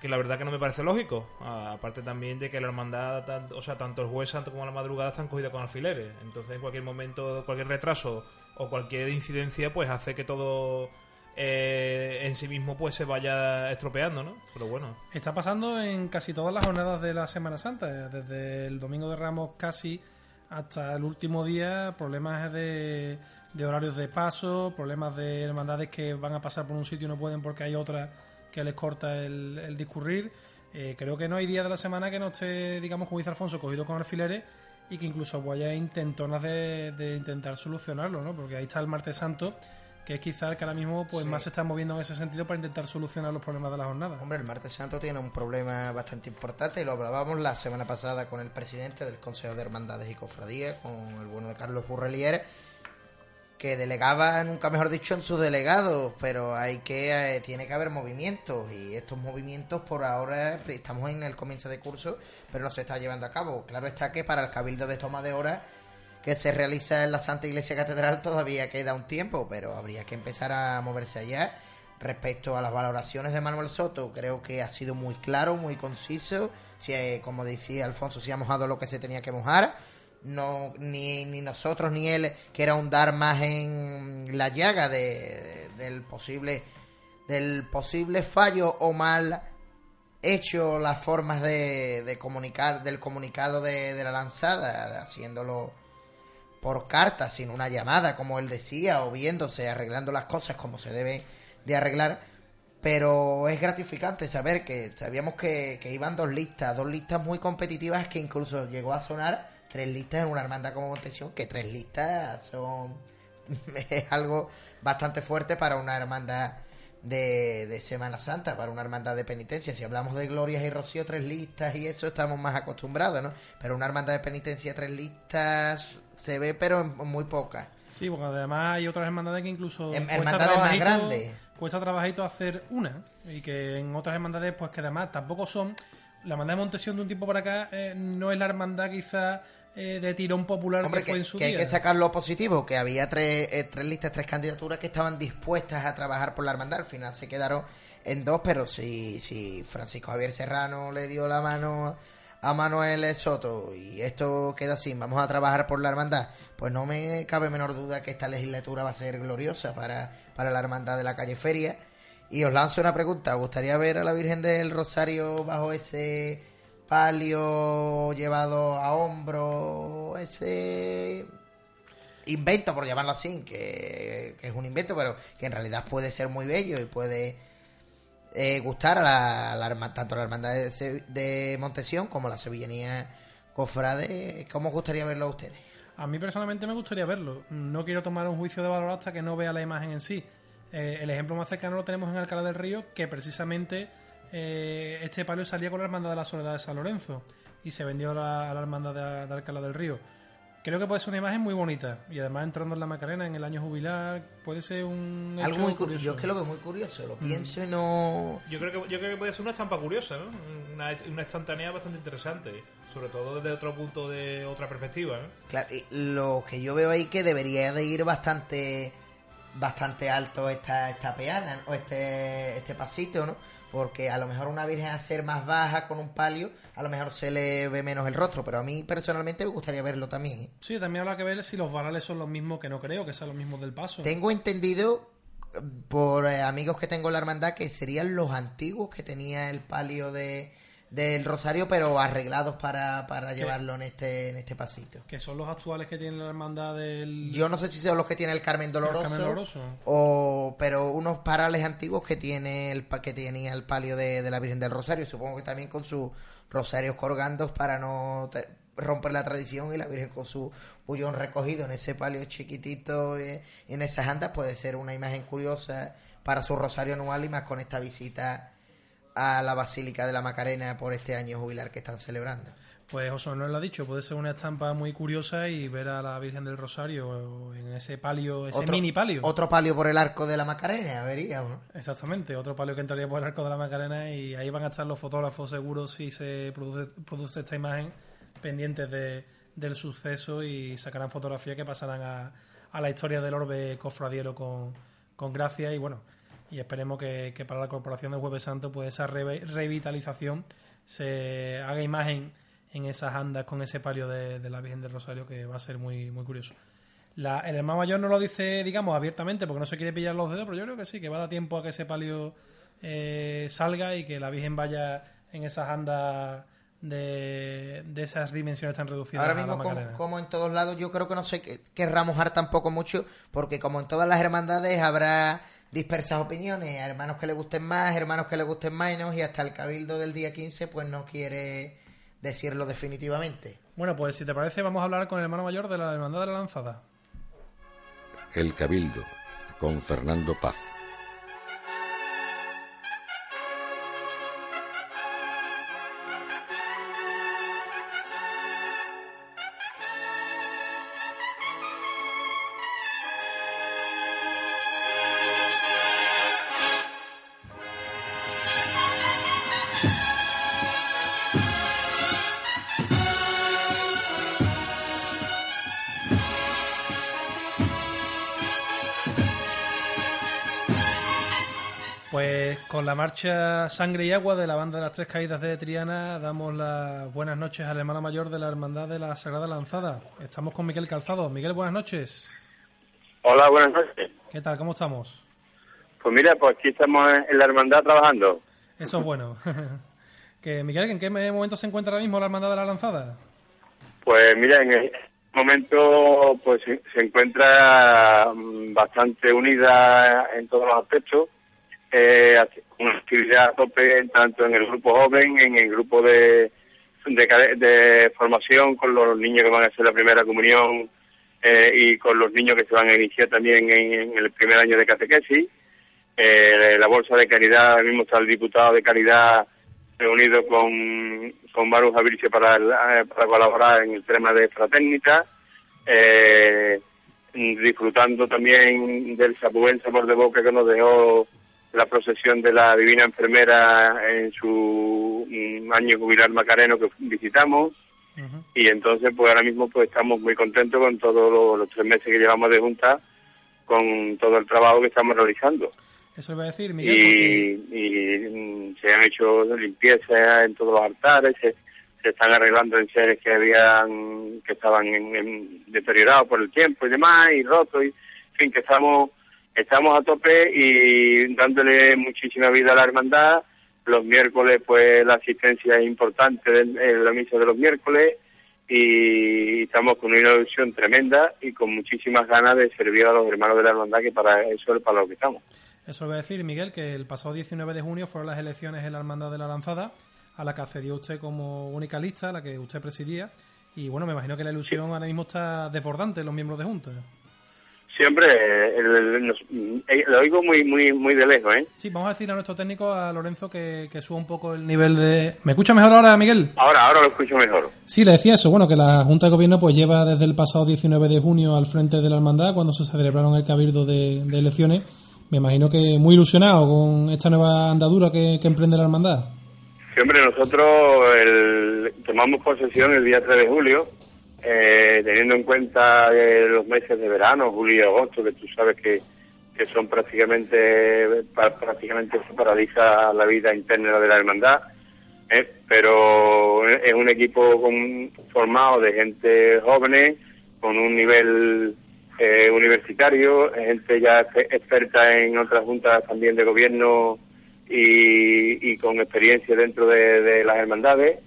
que la verdad que no me parece lógico. Aparte también de que la hermandad o sea tanto el Jueves Santo como la madrugada están cogidas con alfileres. Entonces en cualquier momento cualquier retraso o cualquier incidencia pues hace que todo eh, en sí mismo pues se vaya estropeando no pero bueno. Está pasando en casi todas las jornadas de la Semana Santa, desde el Domingo de Ramos casi hasta el último día, problemas de, de horarios de paso, problemas de hermandades que van a pasar por un sitio y no pueden porque hay otra que les corta el, el discurrir. Eh, creo que no hay día de la semana que no esté, digamos, como dice Alfonso, cogido con alfileres y que incluso pues, haya intentonas de, de intentar solucionarlo, ¿no? Porque ahí está el Martes Santo, que es quizá el que ahora mismo pues Sí. más se está moviendo en ese sentido para intentar solucionar los problemas de la jornada. Hombre, el martes santo tiene un problema bastante importante y lo hablábamos la semana pasada con el presidente del Consejo de Hermandades y Cofradías, con el bueno de Carlos Burrelier, que delegaba, nunca mejor dicho, en sus delegados, pero hay que eh, tiene que haber movimientos y estos movimientos por ahora estamos en el comienzo de curso, pero no se está llevando a cabo. Claro está que para el cabildo de toma de horas que se realiza en la Santa Iglesia Catedral todavía queda un tiempo, pero habría que empezar a moverse allá. Respecto a las valoraciones de Manuel Soto, creo que ha sido muy claro, muy conciso. Si, eh, como decía Alfonso, si ha mojado lo que se tenía que mojar. No, ni, ni nosotros ni él quiere ahondar más en la llaga de, de- del posible del posible fallo o mal hecho las formas de, de comunicar del comunicado de, de la lanzada, haciéndolo por carta, sin una llamada, como él decía, o viéndose, arreglando las cosas como se debe de arreglar. Pero es gratificante saber que sabíamos que, que iban dos listas, dos listas muy competitivas que incluso llegó a sonar tres listas en una hermandad como Montesión, que tres listas son <laughs> es algo bastante fuerte para una hermandad de, de Semana Santa, para una hermandad de penitencia. Si hablamos de Glorias y Rocío, tres listas y eso estamos más acostumbrados, ¿no? Pero una hermandad de penitencia, tres listas se ve, pero en muy pocas. Sí, porque además hay otras hermandades que incluso cuesta hermandades más grandes. Cuesta trabajito hacer una y que en otras hermandades pues que además tampoco son la hermandad de Montesión de un tiempo para acá eh, no es la hermandad quizá eh, de tirón popular Hombre, que fue que, en su que hay que sacar lo positivo, que había tres, eh, tres listas, tres candidaturas que estaban dispuestas a trabajar por la hermandad. Al final se quedaron en dos, pero si, si Francisco Javier Serrano le dio la mano a Manuel Soto y esto queda así, vamos a trabajar por la hermandad, pues no me cabe menor duda que esta legislatura va a ser gloriosa para, para la hermandad de la calle Feria. Y os lanzo una pregunta, ¿os gustaría ver a la Virgen del Rosario bajo ese palio llevado a hombro, ese invento, por llamarlo así, que, es un invento, pero que en realidad puede ser muy bello y puede eh, gustar a la, tanto a la hermandad de, de Montesión como a la sevillanía cofrade. ¿Cómo os gustaría verlo a ustedes? A mí personalmente me gustaría verlo. No quiero tomar un juicio de valor hasta que no vea la imagen en sí. Eh, el ejemplo más cercano lo tenemos en Alcalá del Río, que precisamente eh, este palio salía con la hermandad de la Soledad de San Lorenzo y se vendió a la, a la hermandad de, de Alcalá del Río. Creo que puede ser una imagen muy bonita y además entrando en la Macarena en el año jubilar puede ser un Algo muy curioso. curioso. Yo es que lo veo muy curioso, lo pienso y no. Yo creo que yo creo que puede ser una estampa curiosa, ¿no? Una, una instantánea bastante interesante, sobre todo desde otro punto de otra perspectiva, ¿no? Claro, y lo que yo veo ahí que debería de ir bastante bastante alto esta, esta peana o este, este pasito, ¿no? Porque a lo mejor una virgen a ser más baja con un palio, a lo mejor se le ve menos el rostro, pero a mí personalmente me gustaría verlo también. ¿eh? Sí, también habrá que ver si los varales son los mismos, que no creo que sean los mismos del paso. Tengo entendido eh, por eh, amigos que tengo en la hermandad que serían los antiguos que tenía el palio de del Rosario, pero arreglados para, para llevarlo en este en este pasito. Que son los actuales que tiene la hermandad del... Yo no sé si son los que tiene el Carmen Doloroso, Carmen Doloroso. o pero unos parales antiguos que tiene el que tenía el palio de, de la Virgen del Rosario, supongo que también con sus rosarios colgandos para no te- romper la tradición y la Virgen con su bullón recogido en ese palio chiquitito eh, en esas andas puede ser una imagen curiosa para su rosario anual y más con esta visita a la Basílica de la Macarena por este año jubilar que están celebrando. Pues José Manuel lo ha dicho, puede ser una estampa muy curiosa y ver a la Virgen del Rosario en ese palio, ese mini palio. Otro palio por el arco de la Macarena, veríamos. ¿no? Exactamente, otro palio que entraría por el arco de la Macarena y ahí van a estar los fotógrafos seguros si se produce, produce esta imagen pendientes de, del suceso y sacarán fotografías que pasarán a, a la historia del orbe cofradiero con, con gracia y bueno, y esperemos que, que para la Corporación de Jueves Santo pues esa re- revitalización se haga imagen en esas andas con ese palio de, de la Virgen del Rosario que va a ser muy, muy curioso. La- el hermano mayor no lo dice, digamos, abiertamente porque no se quiere pillar los dedos, pero yo creo que sí, que va a dar tiempo a que ese palio eh, salga y que la Virgen vaya en esas andas de, de esas dimensiones tan reducidas. Ahora mismo, como, como en todos lados, yo creo que no sé que- querrá mojar tampoco mucho, porque como en todas las hermandades habrá dispersas opiniones, hermanos que le gusten más, hermanos que le gusten menos, y hasta el cabildo del día 15 pues no quiere decirlo definitivamente. Bueno, pues si te parece, vamos a hablar con el hermano mayor de la Hermandad de la Lanzada. El Cabildo, con Fernando Paz. La marcha Sangre y Agua de la banda de las Tres Caídas de Triana damos las buenas noches al hermano mayor de la Hermandad de la Sagrada Lanzada. Estamos con Miguel Calzado. Miguel, buenas noches. Hola, buenas noches. ¿Qué tal? ¿Cómo estamos? Pues mira, pues aquí estamos en la hermandad trabajando. Eso es bueno. <laughs> que Miguel, ¿en qué momento se encuentra ahora mismo la Hermandad de la Lanzada? Pues mira, en el momento pues se, encuentra mm, bastante unida en todos los aspectos. Eh, una actividad a tope tanto en el grupo joven, en el grupo de, formación con los niños que van a hacer la primera comunión eh, y con los niños que se van a iniciar también en, el primer año de catequesis. Eh, la bolsa de caridad, ahora mismo está el diputado de caridad reunido con, con Maru Javirche para, eh, para colaborar en el tema de fraternita, eh, disfrutando también del buen sabor de boca que nos dejó la procesión de la Divina Enfermera en su mm, año jubilar macareno que visitamos. Y entonces pues ahora mismo pues estamos muy contentos con todos los, los tres meses que llevamos de junta con todo el trabajo que estamos realizando. Eso voy a decir, Miguel, porque y, mm, se han hecho limpiezas en todos los altares, se, se están arreglando en seres que habían que estaban en, deteriorados por el tiempo y demás y rotos y en fin que estamos estamos a tope y dándole muchísima vida a la hermandad los miércoles pues la asistencia es importante en la misa de los miércoles y estamos con una ilusión tremenda y con muchísimas ganas de servir a los hermanos de la hermandad que para eso es para lo que estamos. Eso voy a decir, Miguel, que el pasado 19 de junio fueron las elecciones en la Hermandad de la Lanzada, a la que accedió usted como única lista, a la que usted presidía, y bueno, me imagino que la ilusión ahora mismo está desbordante en los miembros de Junta. Siempre eh, lo oigo muy muy muy de lejos, ¿eh? Sí, vamos a decir a nuestro técnico, a Lorenzo, que, que suba un poco el nivel de... ¿Me escucha mejor ahora, Miguel? Ahora, ahora lo escucho mejor. Sí, le decía eso, bueno, que la Junta de Gobierno pues lleva desde el pasado 19 de junio al frente de la hermandad, cuando se celebraron el cabildo de, elecciones. Me imagino que muy ilusionado con esta nueva andadura que, emprende la hermandad. Sí, hombre, nosotros tomamos posesión el día 3 de julio eh, teniendo en cuenta eh, los meses de verano, julio y agosto, que tú sabes que, que son prácticamente, prácticamente se paraliza la vida interna de la hermandad, eh, pero es un equipo formado de gente jóvenes, con un nivel universitario, gente ya experta en otras juntas también de gobierno y, con experiencia dentro de las hermandades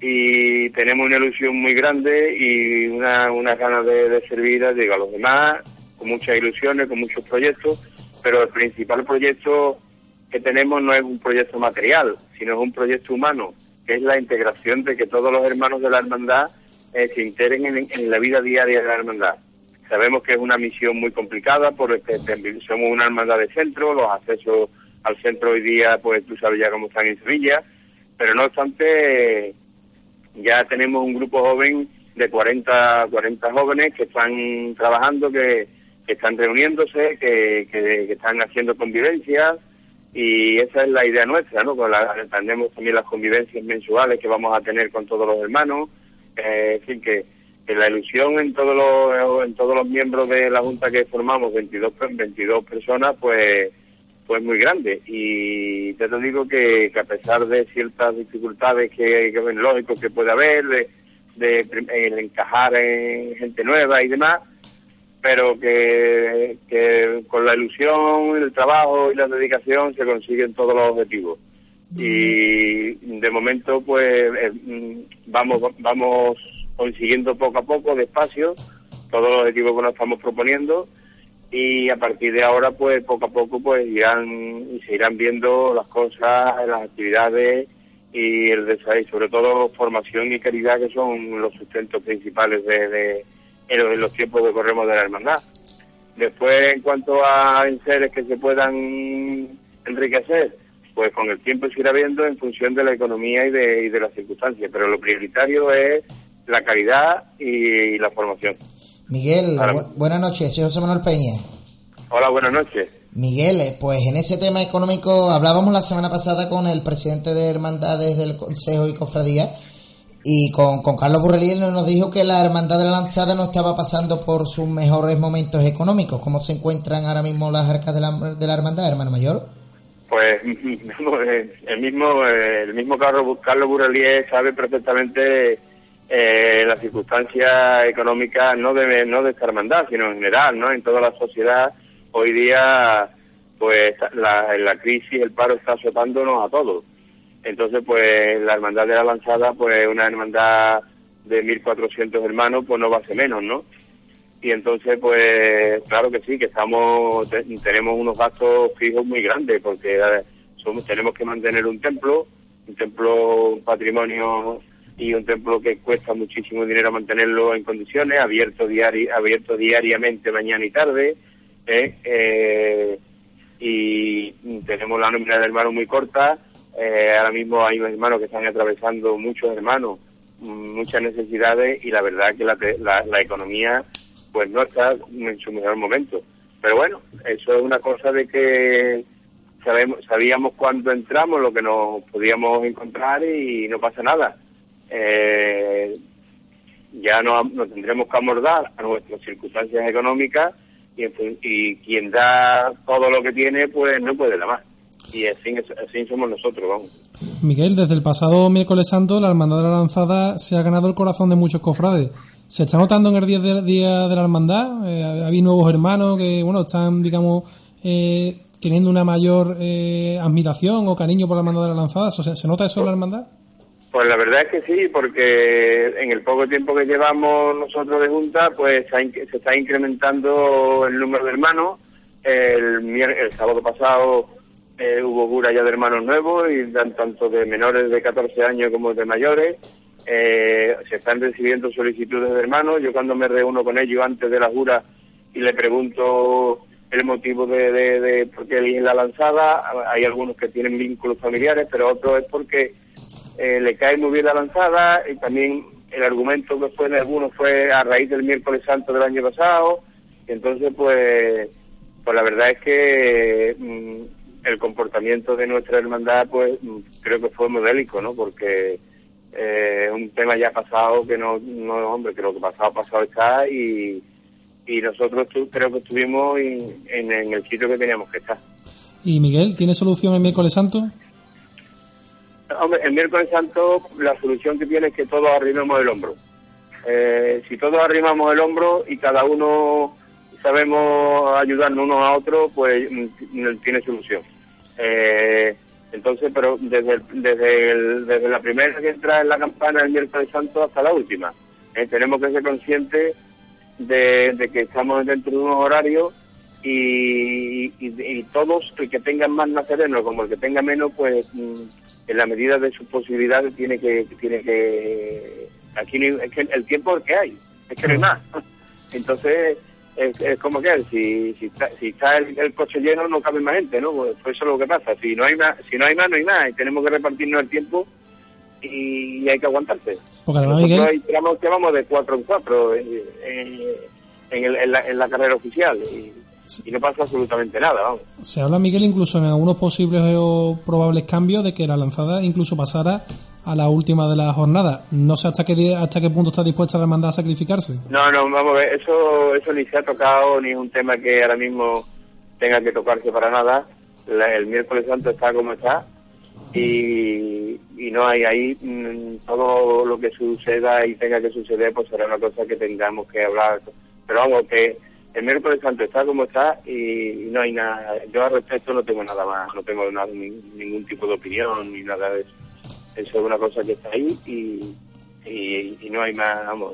y tenemos una ilusión muy grande y una, unas ganas de, servir digo, a los demás, con muchas ilusiones, con muchos proyectos, pero el principal proyecto que tenemos no es un proyecto material, sino es un proyecto humano, que es la integración de que todos los hermanos de la hermandad eh, se integren en, la vida diaria de la hermandad. Sabemos que es una misión muy complicada porque somos una hermandad de centro, los accesos al centro hoy día, pues tú sabes ya cómo están en Sevilla, pero no obstante ya tenemos un grupo joven de 40, 40 jóvenes que están trabajando, que, están reuniéndose, que, que, están haciendo convivencias y esa es la idea nuestra, ¿no? Con la, tenemos también las convivencias mensuales que vamos a tener con todos los hermanos, eh, en fin, que, la ilusión en todos los en todos los miembros de la junta que formamos, 22 22 personas, pues pues muy grande. Y te lo digo que, a pesar de ciertas dificultades que, que lógico que puede haber de, encajar en gente nueva y demás pero que, con la ilusión el trabajo y la dedicación se consiguen todos los objetivos. Y de momento pues eh, vamos vamos consiguiendo poco a poco despacio todos los objetivos que nos estamos proponiendo y a partir de ahora pues poco a poco pues irán y se irán viendo las cosas, las actividades y el desarrollo, sobre todo formación y calidad que son los sustentos principales de, los, tiempos que corremos de la hermandad. Después en cuanto a seres que se puedan enriquecer, pues con el tiempo se irá viendo en función de la economía y de, y de las circunstancias, pero lo prioritario es la calidad y la formación. Miguel, buenas noches, soy José Manuel Peña. Hola, buenas noches. Miguel, eh, pues en ese tema económico hablábamos la semana pasada con el presidente de Hermandades del Consejo y Cofradía y con, Carlos Burrelí nos dijo que la Hermandad de la Lanzada no estaba pasando por sus mejores momentos económicos. ¿Cómo se encuentran ahora mismo las arcas de la, de la Hermandad, hermano mayor? Pues <laughs> el mismo, el mismo Carlos, Carlos Burrelí sabe perfectamente eh, las circunstancias económicas no de, no de esta hermandad, sino en general, ¿no? En toda la sociedad, hoy día, pues la, la crisis, el paro está azotándonos a todos. Entonces, pues la hermandad de la lanzada, pues una hermandad de 1.400 hermanos, pues no va a ser menos, ¿no? Y entonces, pues claro que sí, que estamos, tenemos unos gastos fijos muy grandes, porque somos, tenemos que mantener un templo, un templo, un patrimonio y un templo que cuesta muchísimo dinero mantenerlo en condiciones, abierto, diari abierto diariamente mañana y tarde, ¿eh? Eh, y tenemos la nómina de hermanos muy corta, eh, ahora mismo hay hermanos que están atravesando, muchos hermanos, muchas necesidades y la verdad que la, economía pues no está en su mejor momento. Pero bueno, eso es una cosa de que sabemos, sabíamos cuándo entramos, lo que nos podíamos encontrar y no pasa nada eh, ya nos, tendremos que amordar a nuestras circunstancias económicas y, quien da todo lo que tiene, pues no puede dar más. y así, así somos nosotros, vamos. Miguel, desde el pasado miércoles santo, la Hermandad de la Lanzada se ha ganado el corazón de muchos cofrades. ¿Se está notando en el día de, la Hermandad? Eh, ¿Hay nuevos hermanos que, bueno, están, digamos, eh, teniendo una mayor eh, admiración o cariño por la Hermandad de la Lanzada? ¿Se, ¿Se nota eso en la Hermandad? Pues la verdad es que sí, porque en el poco tiempo que llevamos nosotros de Junta, pues se está incrementando el número de hermanos. El, el sábado pasado eh, hubo cura ya de hermanos nuevos, y tanto de menores de 14 años como de mayores. Eh, se están recibiendo solicitudes de hermanos. Yo cuando me reúno con ellos antes de la jura y le pregunto el motivo de, de por qué eligen la lanzada, hay algunos que tienen vínculos familiares, pero otros es porque eh, le cae muy bien la lanzada y también el argumento que fue de algunos fue a raíz del miércoles santo del año pasado y entonces pues pues la verdad es que mm, el comportamiento de nuestra hermandad pues mm, creo que fue modélico no porque eh, un tema ya pasado que no no hombre que lo que pasado pasado está y y nosotros creo que estuvimos en, en el sitio que teníamos que estar. Y Miguel tiene solución el miércoles santo Hombre, el miércoles santo la solución que tiene es que todos arrimemos el hombro. Eh, si todos arrimamos el hombro y cada uno sabemos ayudarnos unos a otros, pues mm, tiene solución. Eh, entonces, pero desde, desde, desde la primera que entra en la campana el miércoles santo hasta la última, eh, tenemos que ser conscientes de, que estamos dentro de unos horarios y, y, todos, el que tengan más nazarenos como el que tenga menos, pues mm, en la medida de sus posibilidades tiene que tiene que aquí es que el tiempo es que hay es que no hay más. <laughs> Entonces es, como que si si está, si está el, coche lleno no cabe más gente no pues, pues, eso es lo que pasa si no hay más si no hay más no hay más y tenemos que repartirnos el tiempo y, hay que aguantarse. Porque además Miguel... que vamos de cuatro en cuatro en, en, la, en la carrera oficial y, y no pasa absolutamente nada. Vamos. Se habla, Miguel, incluso en algunos posibles o probables cambios de que la lanzada incluso pasara a la última de la jornada. No sé hasta qué hasta qué punto está dispuesta la hermandad a sacrificarse. No, no, vamos a ver, eso, eso ni se ha tocado, ni es un tema que ahora mismo tenga que tocarse para nada. el miércoles santo está como está y, y no hay ahí mm, todo lo que suceda y tenga que suceder, pues será una cosa que tengamos que hablar. Pero vamos, que el miércoles santo está como está y, no hay nada. Yo al respecto no tengo nada más, no tengo nada, ningún tipo de opinión ni nada de eso. Eso es una cosa que está ahí y, no hay más, vamos,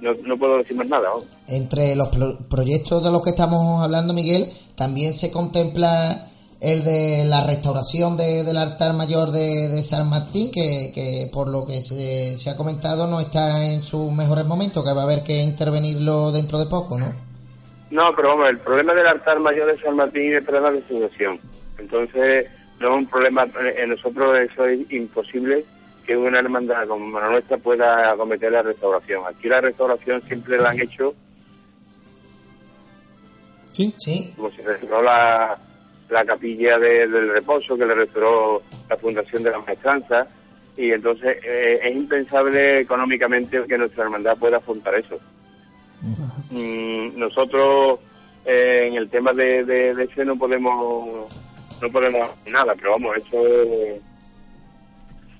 no, puedo decir más nada. Entre los proyectos de los que estamos hablando, Miguel, también se contempla el de la restauración del altar mayor de, San Martín, que, que, por lo que se, se ha comentado no está en sus mejores momentos, que va a haber que intervenirlo dentro de poco, ¿no? No, pero vamos, el problema del altar mayor de San Martín es el problema de sucesión. Entonces, no es un problema, en nosotros eso es imposible que una hermandad como la nuestra pueda acometer la restauración. Aquí la restauración siempre la han hecho Sí, sí. Como se restauró la, la capilla del reposo, que le restauró la Fundación de la Maestranza, y entonces eh, es impensable económicamente que nuestra hermandad pueda afrontar eso. Mm, nosotros eh, en el tema de, de, ese no podemos no podemos hacer nada, pero vamos, eso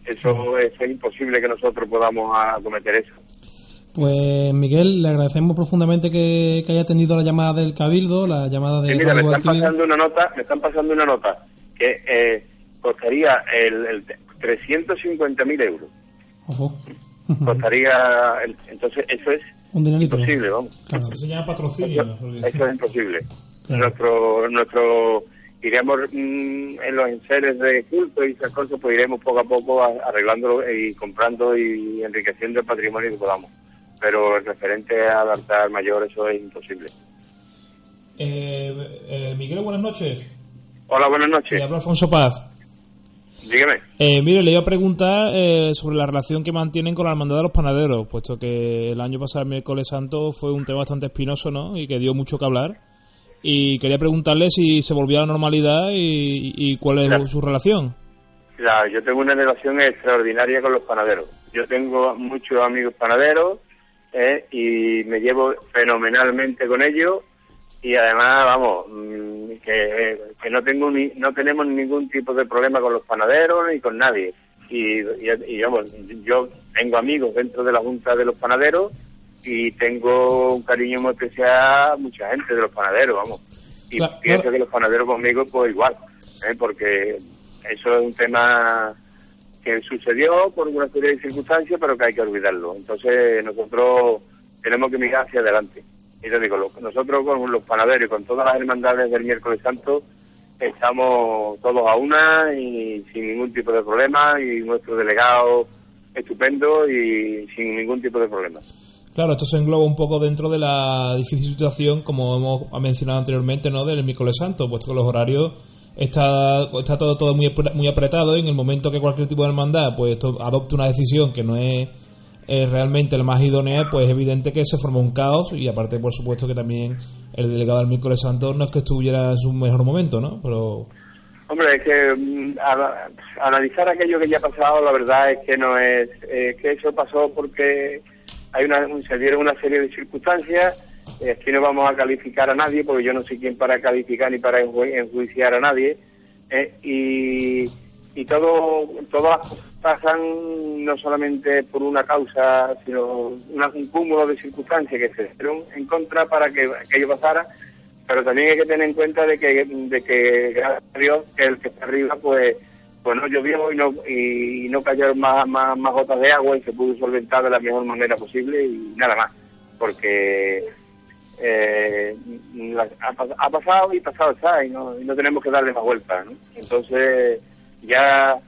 eso es, imposible que nosotros podamos acometer eso. Pues Miguel, le agradecemos profundamente que, haya atendido la llamada del Cabildo, la llamada de... mira, me están pasando una nota, me están pasando una nota que eh, costaría el, el 350.000 euros. Ojo. Costaría, entonces eso es un dinerito. Imposible, vamos. Eso se llama patrocinio. Eso, es imposible. Nuestro, nuestro, iremos mm, en los enseres de culto y esas cosas, pues iremos poco a poco arreglándolo y comprando y enriqueciendo el patrimonio que podamos. Pero el referente al altar mayor, eso es imposible. Eh, eh, Miguel, buenas noches. Hola, buenas noches. Le habla Alfonso Paz. Dígame. Eh, mire, le iba a preguntar eh, sobre la relación que mantienen con la Hermandad de los Panaderos, puesto que el año pasado, el miércoles santo, fue un tema bastante espinoso, ¿no? Y que dio mucho que hablar. Y quería preguntarle si se volvió a la normalidad y, cuál es su relación. Claro, yo tengo una relación extraordinaria con los panaderos. Yo tengo muchos amigos panaderos eh, y me llevo fenomenalmente con ellos y además, vamos, mm, que, que no tengo ni, no tenemos ningún tipo de problema con los panaderos ni con nadie. Y, y, vamos, yo tengo amigos dentro de la Junta de los Panaderos y tengo un cariño muy especial a mucha gente de los panaderos, vamos. Y pienso que los panaderos conmigo, pues igual, ¿eh? porque eso es un tema que sucedió por una serie de circunstancias, pero que hay que olvidarlo. Entonces nosotros tenemos que mirar hacia adelante. Y te digo, nosotros con los panaderos y con todas las hermandades del miércoles santo estamos todos a una y sin ningún tipo de problema y nuestro delegado estupendo y sin ningún tipo de problema. Claro, esto se engloba un poco dentro de la difícil situación, como hemos mencionado anteriormente, ¿no? del miércoles santo, puesto que los horarios está, está todo, todo muy, muy apretado y en el momento que cualquier tipo de hermandad pues adopte una decisión que no es, realmente la más idónea, pues es evidente que se forma un caos y aparte por supuesto que también el delegado del miércoles santo no es que estuviera en su mejor momento, ¿no? Pero... Hombre, es que mm, analizar aquello que ya ha pasado, la verdad es que no es, que eso pasó porque hay una, se dieron una serie de circunstancias Aquí no vamos a calificar a nadie, porque yo no soy quien para calificar ni para enjuiciar a nadie. Eh, y, y todo, todas pasan no solamente por una causa, sino un cúmulo de circunstancias que se dieron en contra para que aquello pasara. Pero también hay que tener en cuenta de que, de que gracias a Dios, que el que está arriba, pues pues no llovió y no, y no cayeron más, más, más gotas de agua y se pudo solventar de la mejor manera posible y nada más. Porque eh, ha, pasado y pasado está, y no, tenemos que darle más vuelta. Entonces, ya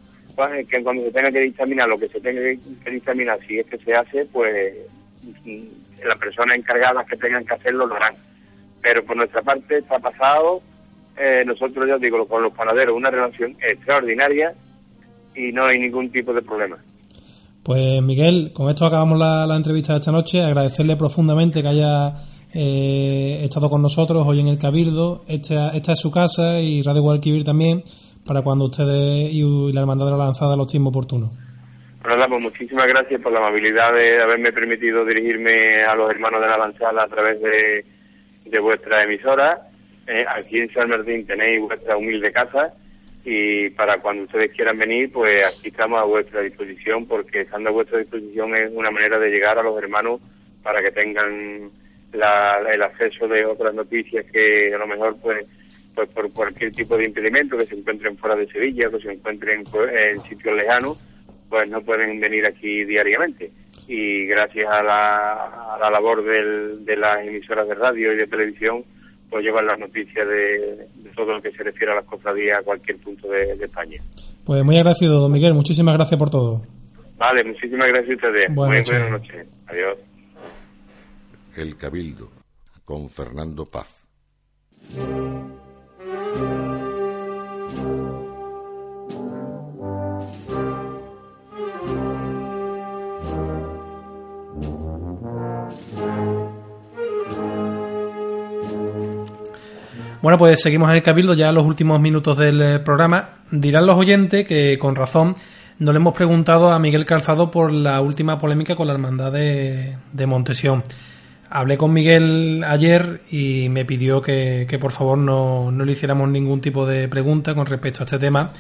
que cuando se tenga que dictaminar lo que se tenga que dictaminar, si es que se hace, pues mm, las personas encargadas que tengan que hacerlo lo harán. Pero por nuestra parte está pasado, eh, nosotros ya digo, con los panaderos, una relación extraordinaria y no hay ningún tipo de problema. Pues Miguel, con esto acabamos la, entrevista de esta noche. Agradecerle profundamente que haya eh, estado con nosotros hoy en el Cabildo. Esta, esta es su casa y Radio Guadalquivir también, para cuando ustedes y la Hermandad de la Lanzada lo estimo oportuno. Bueno, pues muchísimas gracias por la amabilidad de haberme permitido dirigirme a los hermanos de la Lanzada a través de, de vuestra emisora. Eh, aquí en San Martín tenéis vuestra humilde casa y para cuando ustedes quieran venir, pues aquí estamos a vuestra disposición porque estando a vuestra disposición es una manera de llegar a los hermanos para que tengan el acceso de otras noticias que a lo mejor pues, pues por cualquier tipo de impedimento que se encuentren fuera de Sevilla, que se encuentren pues, en sitios lejanos, pues no pueden venir aquí diariamente. Y gracias a la, a la labor de las emisoras de radio y de televisión, pues llevan las noticias de, todo lo que se refiere a las cofradías a cualquier punto de, España. Pues muy agradecido, don Miguel. Muchísimas gracias por todo. Vale, muchísimas gracias a ustedes. Buenas buenas noches. Adiós. El Cabildo, con Fernando Paz. Bueno, pues seguimos en el Cabildo ya en los últimos minutos del eh, programa. Dirán los oyentes que con razón no le hemos preguntado a Miguel Calzado por la última polémica con la hermandad de, de Montesión. Hablé con Miguel ayer y me pidió que, por favor no, le hiciéramos ningún tipo de pregunta con respecto a este tema,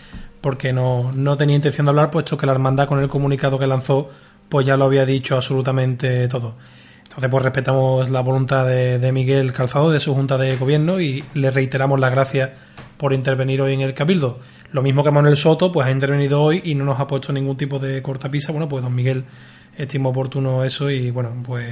porque no, tenía intención de hablar, puesto que la hermandad con el comunicado que lanzó, pues ya lo había dicho absolutamente todo. Entonces, pues respetamos la voluntad de, de Miguel Calzado, de su Junta de Gobierno, y le reiteramos las gracias por intervenir hoy en el Cabildo. Lo mismo que Manuel Soto, pues ha intervenido hoy y no nos ha puesto ningún tipo de cortapisa. Bueno, pues don Miguel estimo oportuno eso y bueno, pues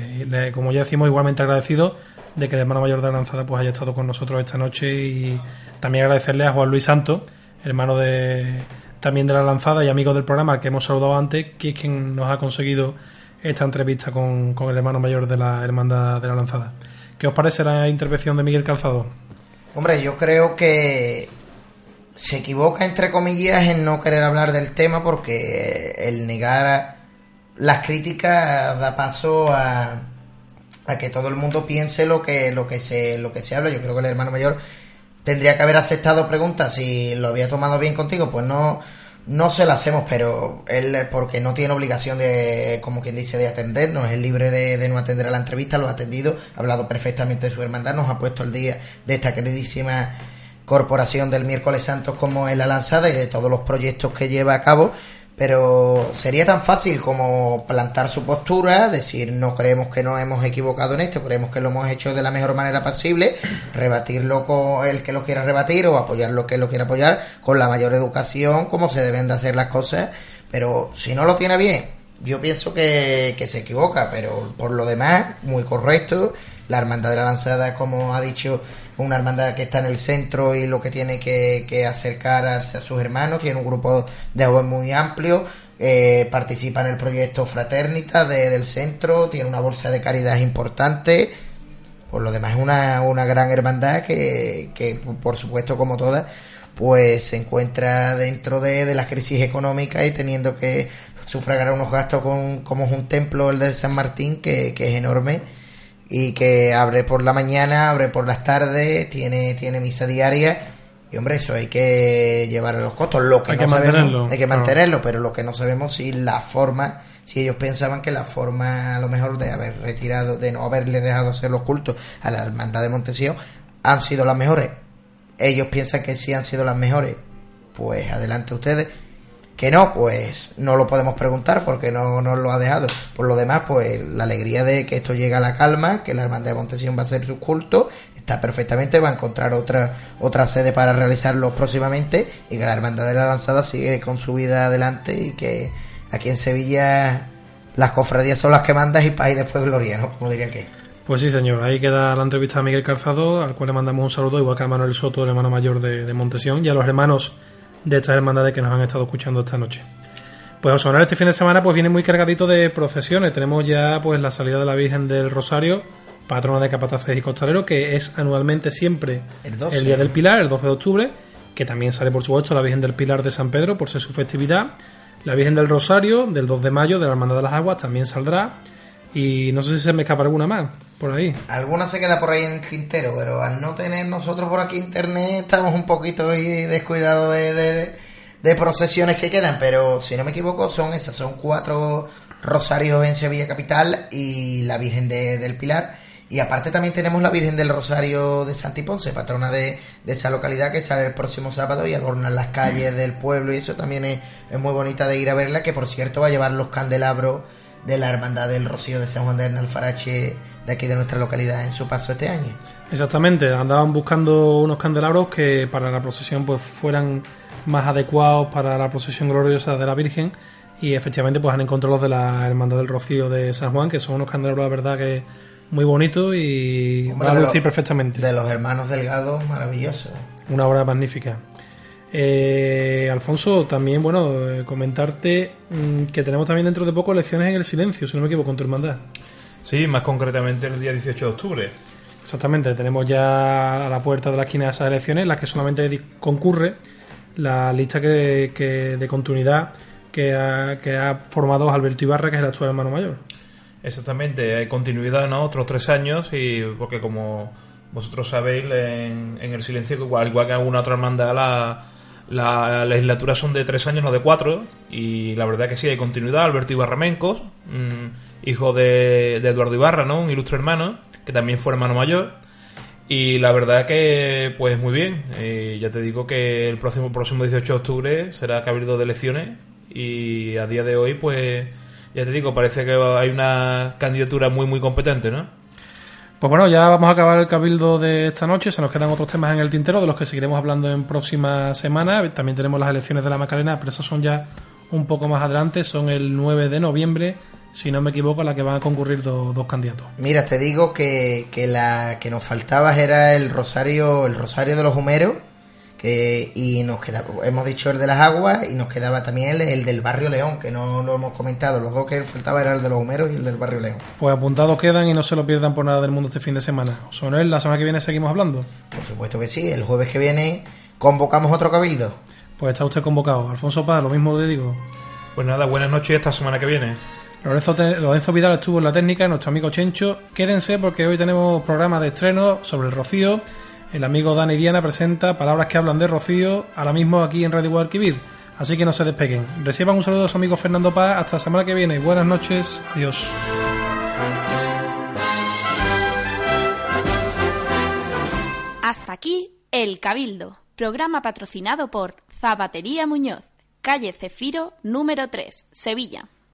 como ya decimos, igualmente agradecido de que el hermano mayor de la lanzada pues haya estado con nosotros esta noche y también agradecerle a Juan Luis Santos, hermano de también de la lanzada y amigo del programa que hemos saludado antes, que es quien nos ha conseguido esta entrevista con, con el hermano mayor de la hermandad de la lanzada. ¿Qué os parece la intervención de Miguel Calzado? Hombre, yo creo que se equivoca entre comillas en no querer hablar del tema porque el negar las críticas da paso a, a que todo el mundo piense lo que, lo que se, lo que se habla. Yo creo que el hermano mayor tendría que haber aceptado preguntas si lo había tomado bien contigo, pues no, no se la hacemos, pero él, porque no tiene obligación de, como quien dice, de atendernos, es libre de, de no atender a la entrevista, lo ha atendido, ha hablado perfectamente de su hermandad, nos ha puesto el día de esta queridísima corporación del miércoles santos como es la lanzada y de todos los proyectos que lleva a cabo pero sería tan fácil como plantar su postura, decir no creemos que nos hemos equivocado en esto, creemos que lo hemos hecho de la mejor manera posible, rebatirlo con el que lo quiera rebatir o apoyar lo que lo quiera apoyar con la mayor educación, como se deben de hacer las cosas, pero si no lo tiene bien, yo pienso que, que se equivoca, pero por lo demás, muy correcto, la hermandad de la lanzada, como ha dicho una hermandad que está en el centro y lo que tiene que, que acercarse a sus hermanos, tiene un grupo de jóvenes muy amplio, eh, participa en el proyecto Fraternita del centro, tiene una bolsa de caridad importante, por lo demás es una, una gran hermandad que, que, por supuesto, como todas, pues se encuentra dentro de, de las crisis económicas y teniendo que sufragar unos gastos con, como es un templo, el del San Martín, que, que es enorme y que abre por la mañana, abre por las tardes, tiene, tiene misa diaria. Y hombre, eso hay que llevar a los costos. Lo que Hay no que sabemos, mantenerlo, hay que claro. mantenerlo, pero lo que no sabemos si la forma, si ellos pensaban que la forma a lo mejor de haber retirado, de no haberle dejado hacer los cultos a la hermandad de Montesío, han sido las mejores. Ellos piensan que sí han sido las mejores. Pues adelante ustedes. Que no, pues no lo podemos preguntar porque no nos lo ha dejado. Por lo demás, pues la alegría de que esto llegue a la calma, que la hermandad de Montesión va a hacer sus cultos, está perfectamente, va a encontrar otra otra sede para realizarlos próximamente y que la hermandad de la lanzada sigue con su vida adelante y que aquí en Sevilla las cofradías son las que mandas y paz y después gloria, ¿no? Como diría que. Pues sí, señor. Ahí queda la entrevista a Miguel Calzado, al cual le mandamos un saludo, igual que a Manuel Soto, el hermano mayor de, de Montesión, y a los hermanos de estas hermandades que nos han estado escuchando esta noche. Pues Osonar este fin de semana pues viene muy cargadito de procesiones. Tenemos ya pues la salida de la Virgen del Rosario, patrona de capataces y costaleros, que es anualmente siempre El 12. Día del Pilar, el 12 de octubre, que también sale por supuesto la Virgen del Pilar de San Pedro por ser su festividad. La Virgen del Rosario, del 2 de mayo, de la Hermandad de las Aguas, también saldrá. Y no sé si se me escapa alguna más por ahí. Alguna se queda por ahí en el tintero, pero al no tener nosotros por aquí internet estamos un poquito descuidados de, de, de procesiones que quedan, pero si no me equivoco son esas, son cuatro rosarios en Sevilla Capital y la Virgen de- del Pilar. Y aparte también tenemos la Virgen del Rosario de Santiponce, patrona de, de esa localidad que sale el próximo sábado y adorna las calles del pueblo y eso también es, es muy bonita de ir a verla, que por cierto va a llevar los candelabros de la Hermandad del Rocío de San Juan de Alfarache de aquí de nuestra localidad en su paso este año. Exactamente, andaban buscando unos candelabros que para la procesión pues fueran más adecuados para la procesión gloriosa de la Virgen y efectivamente pues han encontrado los de la Hermandad del Rocío de San Juan, que son unos candelabros la verdad que muy bonitos y Hombre, a de lucir lo- perfectamente. De los hermanos Delgado, maravilloso. Una obra magnífica. Eh, Alfonso, también, bueno, eh, comentarte mm, que tenemos también dentro de poco lecciones en el silencio, si no me equivoco, en tu hermandad. Sí, más concretamente el día 18 de octubre. Exactamente, tenemos ya a la puerta de la esquina de esas elecciones, las que solamente concurre la lista que, que- de continuidad que ha, que ha formado Alberto Ibarra, que es el actual hermano mayor. Exactamente, hay continuidad, ¿no? Otros tres años y porque como vosotros sabéis, en, en el silencio, igual, igual que en alguna otra hermandad, la, la legislatura son de tres años, no de cuatro, y la verdad que sí, hay continuidad. Alberto Ibarra Mencos, mm, hijo de, de Eduardo Ibarra, ¿no? Un ilustre hermano, que también fue hermano mayor. Y la verdad que, pues muy bien. Eh, ya te digo que el próximo, próximo 18 de octubre será cabildo de elecciones. Y a día de hoy, pues, ya te digo, parece que hay una candidatura muy, muy competente, ¿no? Pues bueno, ya vamos a acabar el cabildo de esta noche. Se nos quedan otros temas en el tintero de los que seguiremos hablando en próximas semanas. También tenemos las elecciones de la Macarena, pero esas son ya un poco más adelante. Son el 9 de noviembre, si no me equivoco, la que van a concurrir do- dos candidatos. Mira, te digo que, que la que nos faltaba era el rosario, el rosario de los humeros, que y nos quedaba, hemos dicho el de las aguas y nos quedaba también el, el del barrio León, que no lo hemos comentado. Los dos que faltaba era el de los humeros y el del barrio León. Pues apuntados quedan y no se lo pierdan por nada del mundo este fin de semana. Sonel, la semana que viene seguimos hablando. Por supuesto que sí. El jueves que viene convocamos otro cabildo. Pues está usted convocado. Alfonso Paz, lo mismo te digo. Pues nada, buenas noches esta semana que viene. Lorenzo, Lorenzo Vidal estuvo en la técnica, nuestro amigo Chencho. Quédense porque hoy tenemos programa de estreno sobre el Rocío. El amigo Dani Diana presenta Palabras que hablan de Rocío, ahora mismo aquí en Radio Guadalquivir. Así que no se despeguen. Reciban un saludo de su amigo Fernando Paz. Hasta la semana que viene. Buenas noches. Adiós. Hasta aquí El Cabildo, programa patrocinado por Zapatería Muñoz, calle Cefiro, número 3, Sevilla.